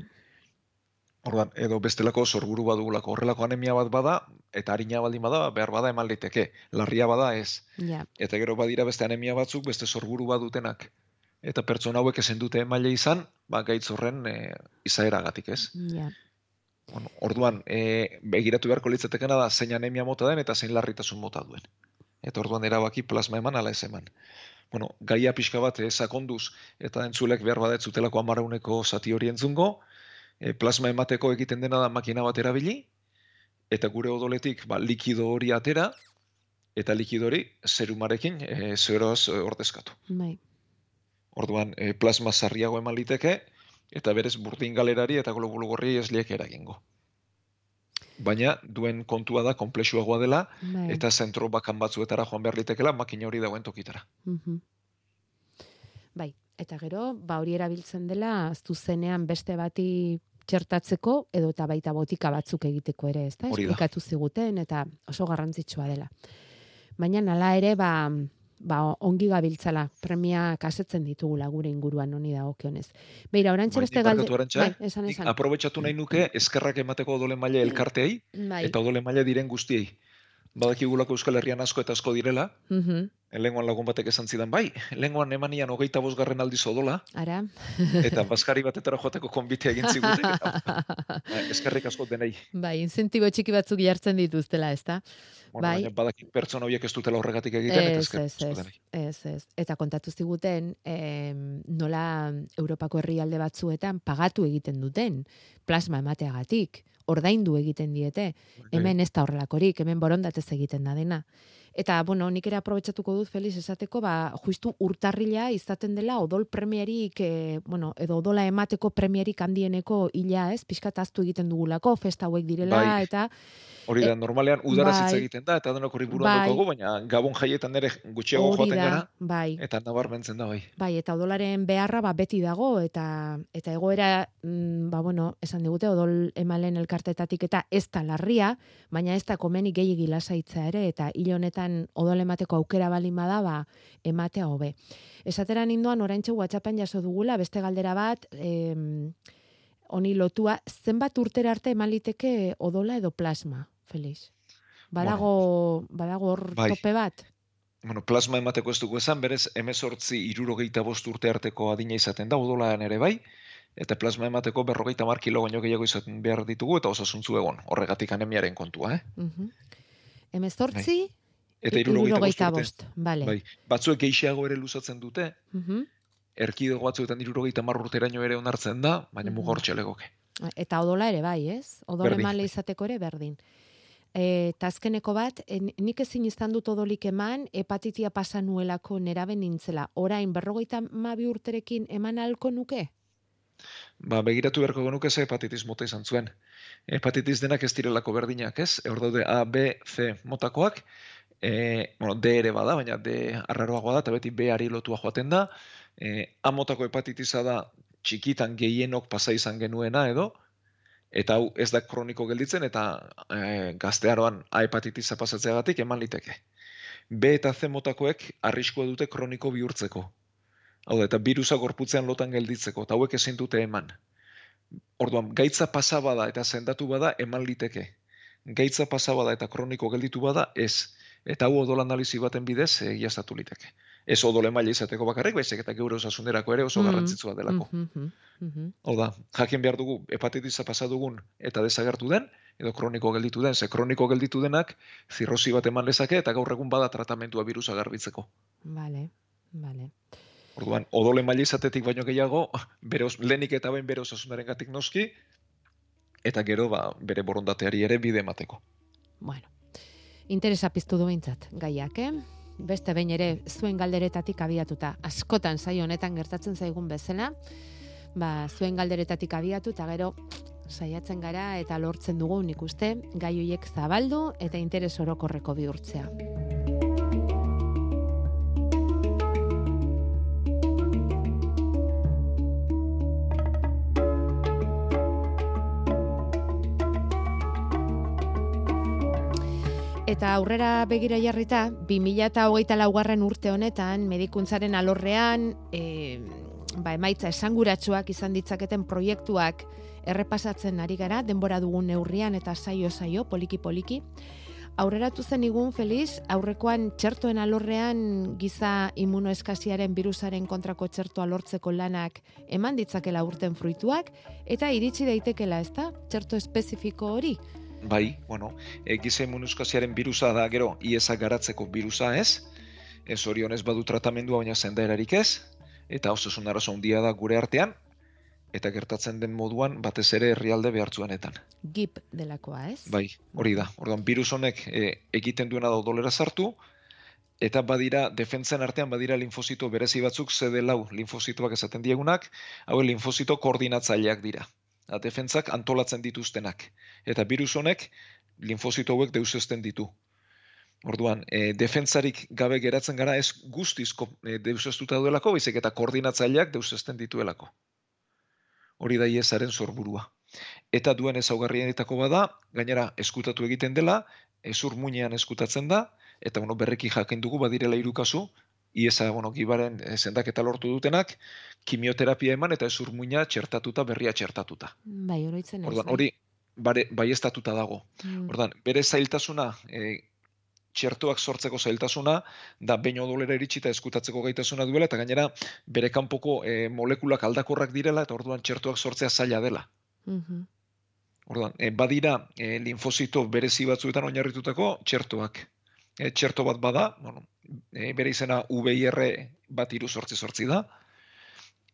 L: Orduan, edo bestelako sorburu badugulako. Horrelako anemia bat bada, eta harina baldin bada, behar bada eman liteke. Larria bada ez.
J: Ja.
L: Eta gero badira beste anemia batzuk, beste sorburu badutenak. Eta pertsona hauek ezin dute emaile izan, ba, gaitz horren e, izaeragatik, ez?
J: Ja.
L: Bueno, orduan, e, begiratu beharko litzatekena da zein anemia mota den eta zein larritasun mota duen. Eta orduan erabaki plasma eman ala ez eman. Bueno, gaia pixka bat sakonduz eta entzulek behar bada ez zutelako amarauneko zati hori entzungo, e, plasma emateko egiten dena da makina bat erabili, eta gure odoletik ba, likido hori atera, eta likido hori zerumarekin e, zeroz e, ordezkatu.
J: Bai.
L: Orduan, e, plasma sarriago eman liteke, eta berez burdin galerari eta globulu gorri ez liek eragingo. Baina duen kontua da komplexuagoa dela,
J: Bai.
L: eta zentro bakan batzuetara joan behar litekela makina hori dagoen tokitara.
J: Mhm. Bai, eta gero, ba hori erabiltzen dela, zuzenean beste bati txertatzeko edo eta baita botika batzuk egiteko ere, ezta? Esplikatu ziguten eta oso garrantzitsua dela. Baina hala ere, ba, ba ongi gabiltzala, premia kasetzen ditugula gure inguruan honi dagokionez. Beira, orantxe beste galde...
L: Arantxa,
J: Bai, esan esan.
L: aprobetxatu nahi nuke eskerrak emateko odole maila elkarteei
J: Bai.
L: eta odole maila diren guztiei. Badakigulako Euskal Herrian asko eta asko direla,
J: Mhm.
L: Lenguan lagun batek esan zidan, bai, lenguan emanian hogeita bosgarren aldiz odola,
J: Ara.
L: eta baskari batetara joateko konbite egin ziguten, eta ba, eskerrik asko denei.
J: Bai, incentibo txiki batzuk jartzen dituztela, ezta?
L: Bueno,
J: bai.
L: baina badakit pertsona horiek ez dutela horregatik egiten, eta
J: Ez,
L: eskerrik
J: ez,
L: denei.
J: ez, ez. Eta kontatu ziguten, em, nola Europako herrialde batzuetan pagatu egiten duten plasma emateagatik, ordaindu egiten diete. Hemen ez da horrelakorik, hemen borondatez egiten da dena. Eta, bueno, nik ere aprobetsatuko dut, Feliz, esateko, ba, justu urtarrila izaten dela odol premierik, e, bueno, edo odola emateko premierik handieneko hila, ez? Piskat aztu egiten dugulako, festa hauek direla,
L: Bai.
J: eta...
L: Hori da,
J: E,
L: normalean udaraz hitz
J: bai.
L: egiten da, eta denok hori buruan
J: Bai.
L: daukagu, baina gabon jaietan ere gutxiago joaten gara,
J: bai.
L: eta nabarmentzen da bai.
J: Bai, eta odolaren beharra ba, beti dago, eta eta egoera, mm, ba, bueno, esan digute, odol emalen elkartetatik eta ez da larria, baina ez da komenik gehiagi lasaitza ere, eta hil honetan odol emateko aukera balin bada, ba, ematea hobe. Esatera ninduan, oraintxe WhatsAppen jaso dugula, beste galdera bat, em, honi lotua, zenbat urtera arte eman liteke odola edo plasma, Feliz? Badago, badago hor
L: bai.
J: tope bat?
L: Bueno, plasma emateko ez dugu esan, berez, emezortzi irurogeita bost urte arteko adina izaten da, odolaan ere bai, eta plasma emateko berrogeita mar kilo baino gehiago izaten behar ditugu, eta osasuntzu egon, horregatik anemiaren kontua, eh?
J: Mhm. Hemezortzi,
L: Eta irurogeita bost
J: bost, bale.
L: Bai, batzuek geixiago ere luzatzen dute,
J: Mhm.
L: erkidego batzuetan irurogeita mar urteraino ere onartzen da, baina muga hortxe legoke.
J: Eta odola ere bai, ez? Odol
L: Berdin,
J: emale
L: bai.
J: izateko ere berdin. E, eta azkeneko bat, en, nik ezin izan dut odolik eman, hepatitia pasa nuelako nerabe nintzela. Orain, berrogeita mabi urterekin eman halko nuke?
L: Ba, begiratu beharko genuke ze hepatitis mota izan zuen. Hepatitis denak ez direlako berdinak, ez? Hor daude A, B, C motakoak, e, bueno, D ere bada, baina D arraroagoa da, eta beti B ari lotua joaten da. E, A motako hepatitisa da txikitan gehienok pasa izan genuena edo, eta hau ez da kroniko gelditzen, eta e, gaztearoan A hepatitisa pasatzeagatik eman liteke. B eta C motakoek arriskua dute kroniko bihurtzeko. Hau da, eta birusa gorputzean lotan gelditzeko, eta hauek ezin dute eman. Orduan, gaitza pasa bada eta sendatu bada eman liteke. Gaitza pasa bada eta kroniko gelditu bada ez. Eta hau odol analizi baten bidez egiaztatu liteke. Ez odol emaile izateko bakarrik, baizik eta geure osasunerako ere oso
J: Mm,
L: garrantzitsua delako.
J: Mhm, mhm.
L: Hau da, jakin behar dugu hepatitisa pasa dugun eta desagertu den, edo kroniko gelditu den, ze kroniko gelditu denak zirrosi bat eman lezake eta gaur egun bada tratamentua birusa garbitzeko.
J: Vale, vale.
L: Orduan, odol emaile izatetik baino gehiago, bere os, lehenik eta behin bere osasunaren gatik noski, eta gero ba, bere borondateari ere bide emateko.
J: Bueno, interesa piztu du behintzat, gaiak, eh? Beste behin ere zuen galderetatik abiatuta, askotan saio honetan gertatzen zaigun bezala, ba, zuen galderetatik abiatu eta gero saiatzen gara eta lortzen dugu nik uste gai hoiek zabaldu eta interes orokorreko bihurtzea. Eta aurrera begira jarrita, 2008 laugarren urte honetan, medikuntzaren alorrean, e, ba, emaitza esanguratsuak izan ditzaketen proiektuak errepasatzen ari gara, denbora dugun neurrian eta saio-saio, poliki-poliki. Aurreratu zen igun, Feliz, aurrekoan txertoen alorrean giza immunoeskasiaren virusaren kontrako txertoa lortzeko lanak eman ditzakela urten fruituak, eta iritsi daitekela, ezta? Txerto espezifiko hori.
L: Bai, bueno, e, giza immunoskasiaren birusa da gero iesa garatzeko birusa ez, ez orionez badu tratamendua baina zendaerarik ez, eta osasun arazo handia da gure artean, eta gertatzen den moduan batez ere herrialde behartzuenetan.
J: GIP delakoa, ez?
L: Bai, hori da. Orduan, virus honek e, egiten duena da odolera sartu, eta badira, defentzen artean badira linfozito berezi batzuk CD4 linfozitoak esaten diegunak, hau linfozito koordinatzaileak dira. Da, defentzak antolatzen dituztenak. Eta virus honek linfozito hauek deusezten ditu. Orduan, e, defentzarik gabe geratzen gara ez guztizko e, deuseztuta duelako, baizik eta koordinatzaileak deusezten dituelako. Hori da iesaren sorburua. Eta duen ezaugarrienetako bada, gainera eskutatu egiten dela, ezur muinean eskutatzen da, eta bueno, berreki jakin dugu badirela hiru kasu, iesa bueno, gibaren eh, sendaketa lortu dutenak, kimioterapia eman eta ezur muina txertatuta, berria txertatuta.
J: Bai, oroitzen ez.
L: Orduan,
J: bai.
L: hori bare, baiestatuta dago.
J: Mm.
L: Orduan, bere zailtasuna, e, txertoak sortzeko zailtasuna, da behin odolera iritsita eskutatzeko gaitasuna duela, eta gainera bere kanpoko e, molekulak aldakorrak direla, eta orduan txertoak sortzea zaila dela.
J: Mhm.
L: Orduan, e, badira e, linfozito berezi batzuetan oinarritutako txertoak. E, txerto bat bada, bueno, e, bere izena VIR bat iru sortzi sortzi da,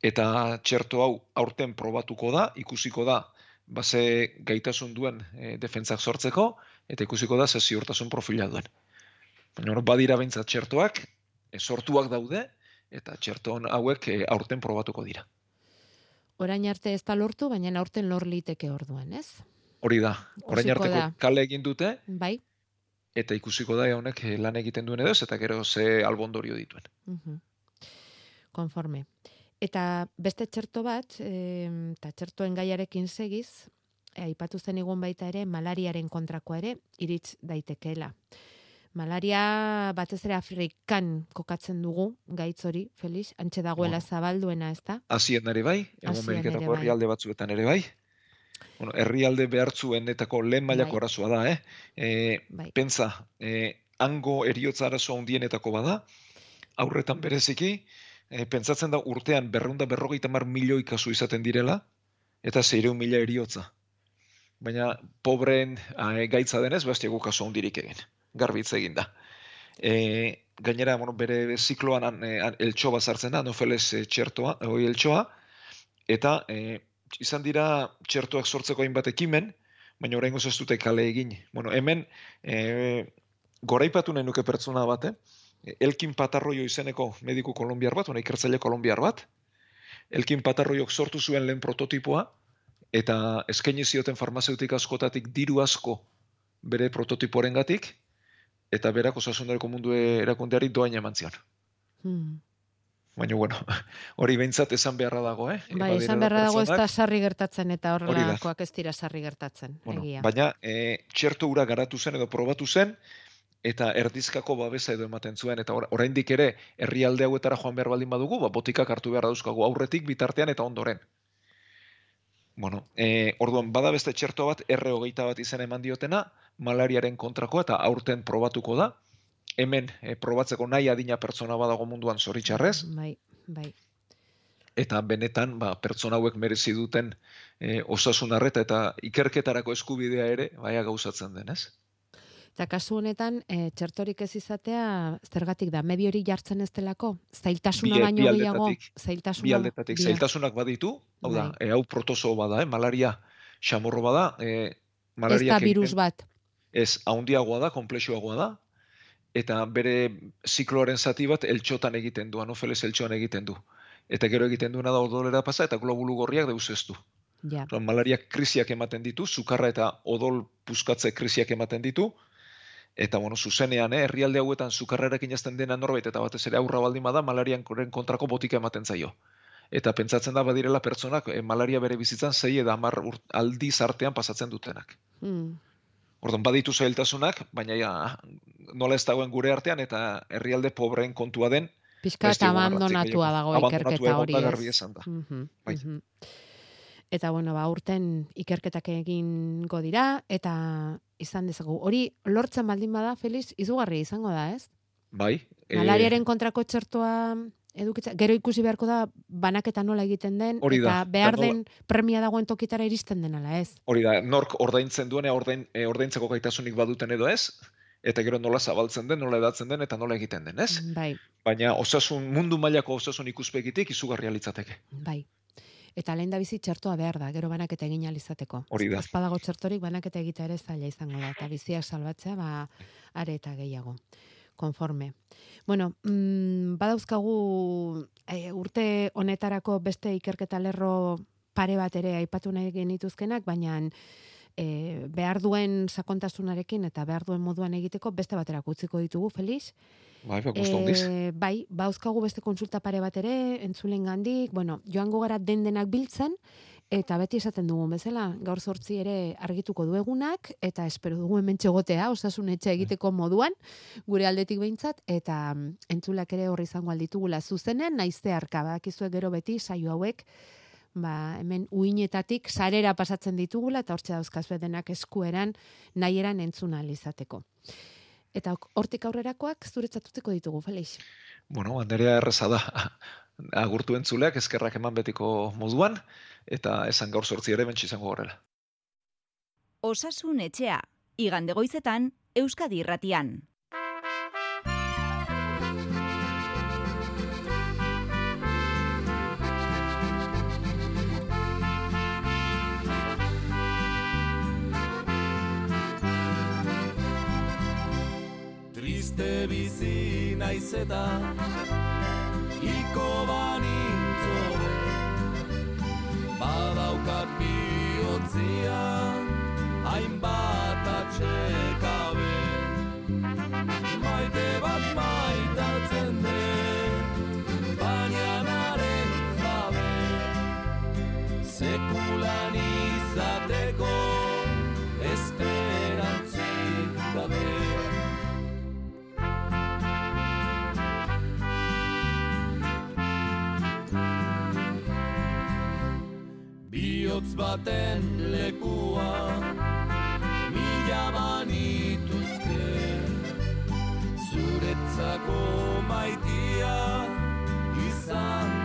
L: eta txerto hau aurten probatuko da, ikusiko da, base gaitasun duen e, defentzak sortzeko, eta ikusiko da ze ziurtasun profila duen. Baina badira behintzat txertoak, e, sortuak daude, eta txerto hauek e, aurten probatuko dira.
J: Orain arte ez da lortu, baina aurten lor liteke orduan, ez?
L: Hori da, orain arteko
J: da.
L: kale egin dute,
J: Bai.
L: Eta ikusiko da honek eh, lan egiten duen edo eta gero ze albondorio dituen.
J: Mhm. Konforme. Eta beste txerto bat, eta txertoen gaiarekin segiz, eh, aipatu zen egun baita ere, malariaren kontrakoa ere, iritz daitekeela. Malaria batez ere Afrikan kokatzen dugu, gaitz hori, Felix, antxe dagoela zabalduena, ez da?
L: Hasien ere bai, egon Ameriketako
J: ere bai.
L: herrialde batzuetan ere bai. Bueno, herrialde behartzuenetako lehen mailako
J: Bai.
L: arazoa da, eh? E,
J: Bai.
L: Pentsa, e, hango eriotza arazo handienetako bada, aurretan bereziki, e, pentsatzen da urtean berrunda berrogeita mar milioi kasu izaten direla, eta zeireun mila eriotza. Baina, pobreen e, gaitza denez, bastiago kasu handirik egin. Garbitz egin da. E, gainera, bueno, bere zikloan an, e, an, eltxo bat sartzen da, nofeles e, txertoa, hoi eltxoa, eta e, izan dira txertoak sortzeko hainbat ekimen, baina oraingoz ez dute kale egin. Bueno, hemen e, goraipatu nahi nuke pertsona bat, eh? Elkin Patarroio izeneko mediku kolombiar bat, ona ikertzaile kolombiar bat. Elkin Patarroiok sortu zuen lehen prototipoa, eta eskaini zioten farmazeutika askotatik diru asko bere prototiporengatik, eta berak osasunareko mundu erakundeari doain eman zion.
J: Hmm.
L: Baina, bueno, *laughs* hori behintzat esan beharra dago, eh?
J: Bai, esan beharra dago ez da sarri gertatzen eta horrelakoak ez dira sarri gertatzen,
L: Bueno,
J: egia.
L: baina e, txerto ura garatu zen edo probatu zen, eta erdizkako babesa edo ematen zuen, eta ora- oraindik ere herrialde hauetara joan behar baldin badugu, ba, botikak hartu behar dauzkagu aurretik, bitartean eta ondoren. Bueno, e, orduan, bada beste txerto bat, R hogeita bat izen eman diotena, malariaren kontrakoa eta aurten probatuko da. Hemen e, probatzeko nahi adina pertsona badago munduan zoritxarrez,
J: Bai, bai.
L: eta benetan ba, pertsona hauek merezi duten e, osasun arreta eta ikerketarako eskubidea ere baia gauzatzen denez.
J: Eta kasu honetan, e, txertorik ez izatea, zergatik da, medio hori jartzen ez delako? Zailtasuna baino gehiago? Zailtasuna,
L: Bi aldetatik, zailtasunak baditu, hau da, e, hau protozo bada, eh? malaria xamorro bada, e,
J: Ez
L: malaria
J: da virus bat.
L: Ez, haundiagoa da, komplexuagoa da, eta bere zikloaren zati bat eltxotan egiten du, anofeles eltxoan egiten du. Eta gero egiten duena da odolera pasa eta globulu gorriak deuseztu.
J: Ja.
L: Orduan, malaria krisiak ematen ditu, sukarra eta odol puskatze krisiak ematen ditu, eta bueno, zuzenean, eh, herrialde hauetan sukarrarekin ezten dena norbait eta batez ere aurra baldin bada malarian kontrako botika ematen zaio. Eta pentsatzen da badirela pertsonak eh, malaria bere bizitzan zei eta hamar aldiz artean pasatzen dutenak.
J: Hmm.
L: Orduan baditu zailtasunak, baina ja, nola ez dagoen gure artean eta herrialde pobreen kontua den,
J: Pixka
L: ez
J: eta abandonatua dago ikerketa hori
L: garbi esan da.
J: Mhm,
L: Bai.
J: mhm. Eta bueno, ba urten ikerketak egingo dira eta izan dezagu. Hori lortzen baldin bada Felix izugarri izango da, ez?
L: Bai. eh,
J: Malariaren kontrako txertoa edukitza, gero ikusi beharko da banaketa nola egiten den
L: Hori da,
J: eta behar den premia dagoen tokitara iristen den ala, ez?
L: Hori da, nork ordaintzen duene ordain, e, ordaintzeko gaitasunik baduten edo ez, eta gero nola zabaltzen den, nola edatzen den, eta nola egiten den, ez?
J: Bai,
L: Baina osasun, mundu mailako osasun ikuspegitik izugarria litzateke.
J: bai. Eta lehen da bizi txertoa behar da, gero banaketa egin ahal izateko.
L: Hori da.
J: Ez badago txertorik banaketa egitea ere zaila izango da, eta biziak salbatzea, ba, are eta gehiago. Konforme. Bueno, mm, badauzkagu e, urte honetarako beste ikerketa lerro pare bat ere aipatu nahi genituzkenak, baina e, behar duen sakontasunarekin eta behar duen moduan egiteko beste baterako utziko ditugu, Felix.
L: Bai, ba.
J: Eh, bai, bauzkagu beste konsulta pare bat ere, entzulen gandik, bueno, joango gara den denak biltzen, eta beti esaten dugun bezala, gaur sortzi ere argituko duegunak, eta espero dugu hemen txegotea, osasun etxe egiteko moduan, gure aldetik behintzat, eta mm, entzulak ere horri izango alditugula zuzenen, naizte arka, badakizue gero beti saio hauek, ba, hemen uinetatik sarera pasatzen ditugula, eta hortxe dauzkazue denak eskueran, nahieran entzuna izateko. Eta hortik aurrerakoak zuretzatutiko ditugu, Felix.
L: Bueno, Anderea erreza da. *laughs* Agurtu entzuleak eskerrak eman betiko moduan, eta esan gaur sortzi ere bentsi izango horrela.
O: Osasun etxea, igande goizetan, Euskadi irratian.
P: Triste bizi naiz eta Iko banintzo Badaukat bihotzia Hainbat atxekabe Bihotz baten lekua Mila banituzke Zuretzako maitia Izango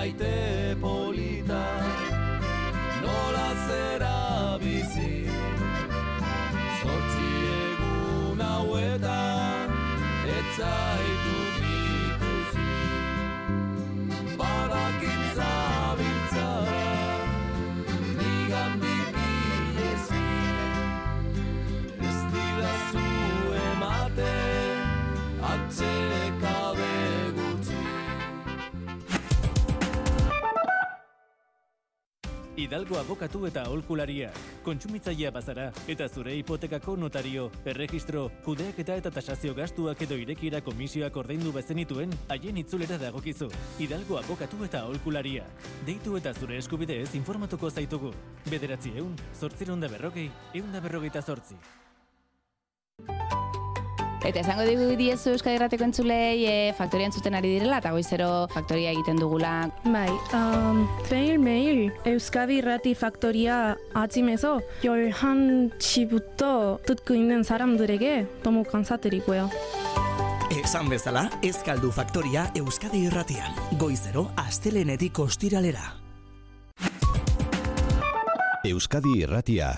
P: night.
Q: Hidalgo abokatu eta aholkularia. Kontsumitzailea bazara eta zure hipotekako notario, erregistro, kudeaketa eta tasazio gastuak edo irekiera komisioak ordaindu bezenituen, haien itzulera dagokizu. Hidalgo abokatu eta aholkularia. Deitu eta zure eskubideez informatuko zaitugu. Bederatzi eun, zortzirun da berrogei, eun da berrogeita zortzi.
R: Eta esango dugu diezu Euskadi Rateko entzulei e, faktorian zuten ari direla eta goizero faktoria egiten dugula.
S: Bai, um, behir mail, Euskadi Irrati faktoria atzimezo, jorhan txibuto tutku inden zaram durege, tomu kanzaterikoa.
K: Esan bezala, ezkaldu faktoria Euskadi Irratian. Goizero, astelenetik ostiralera.
N: Euskadi Irratia,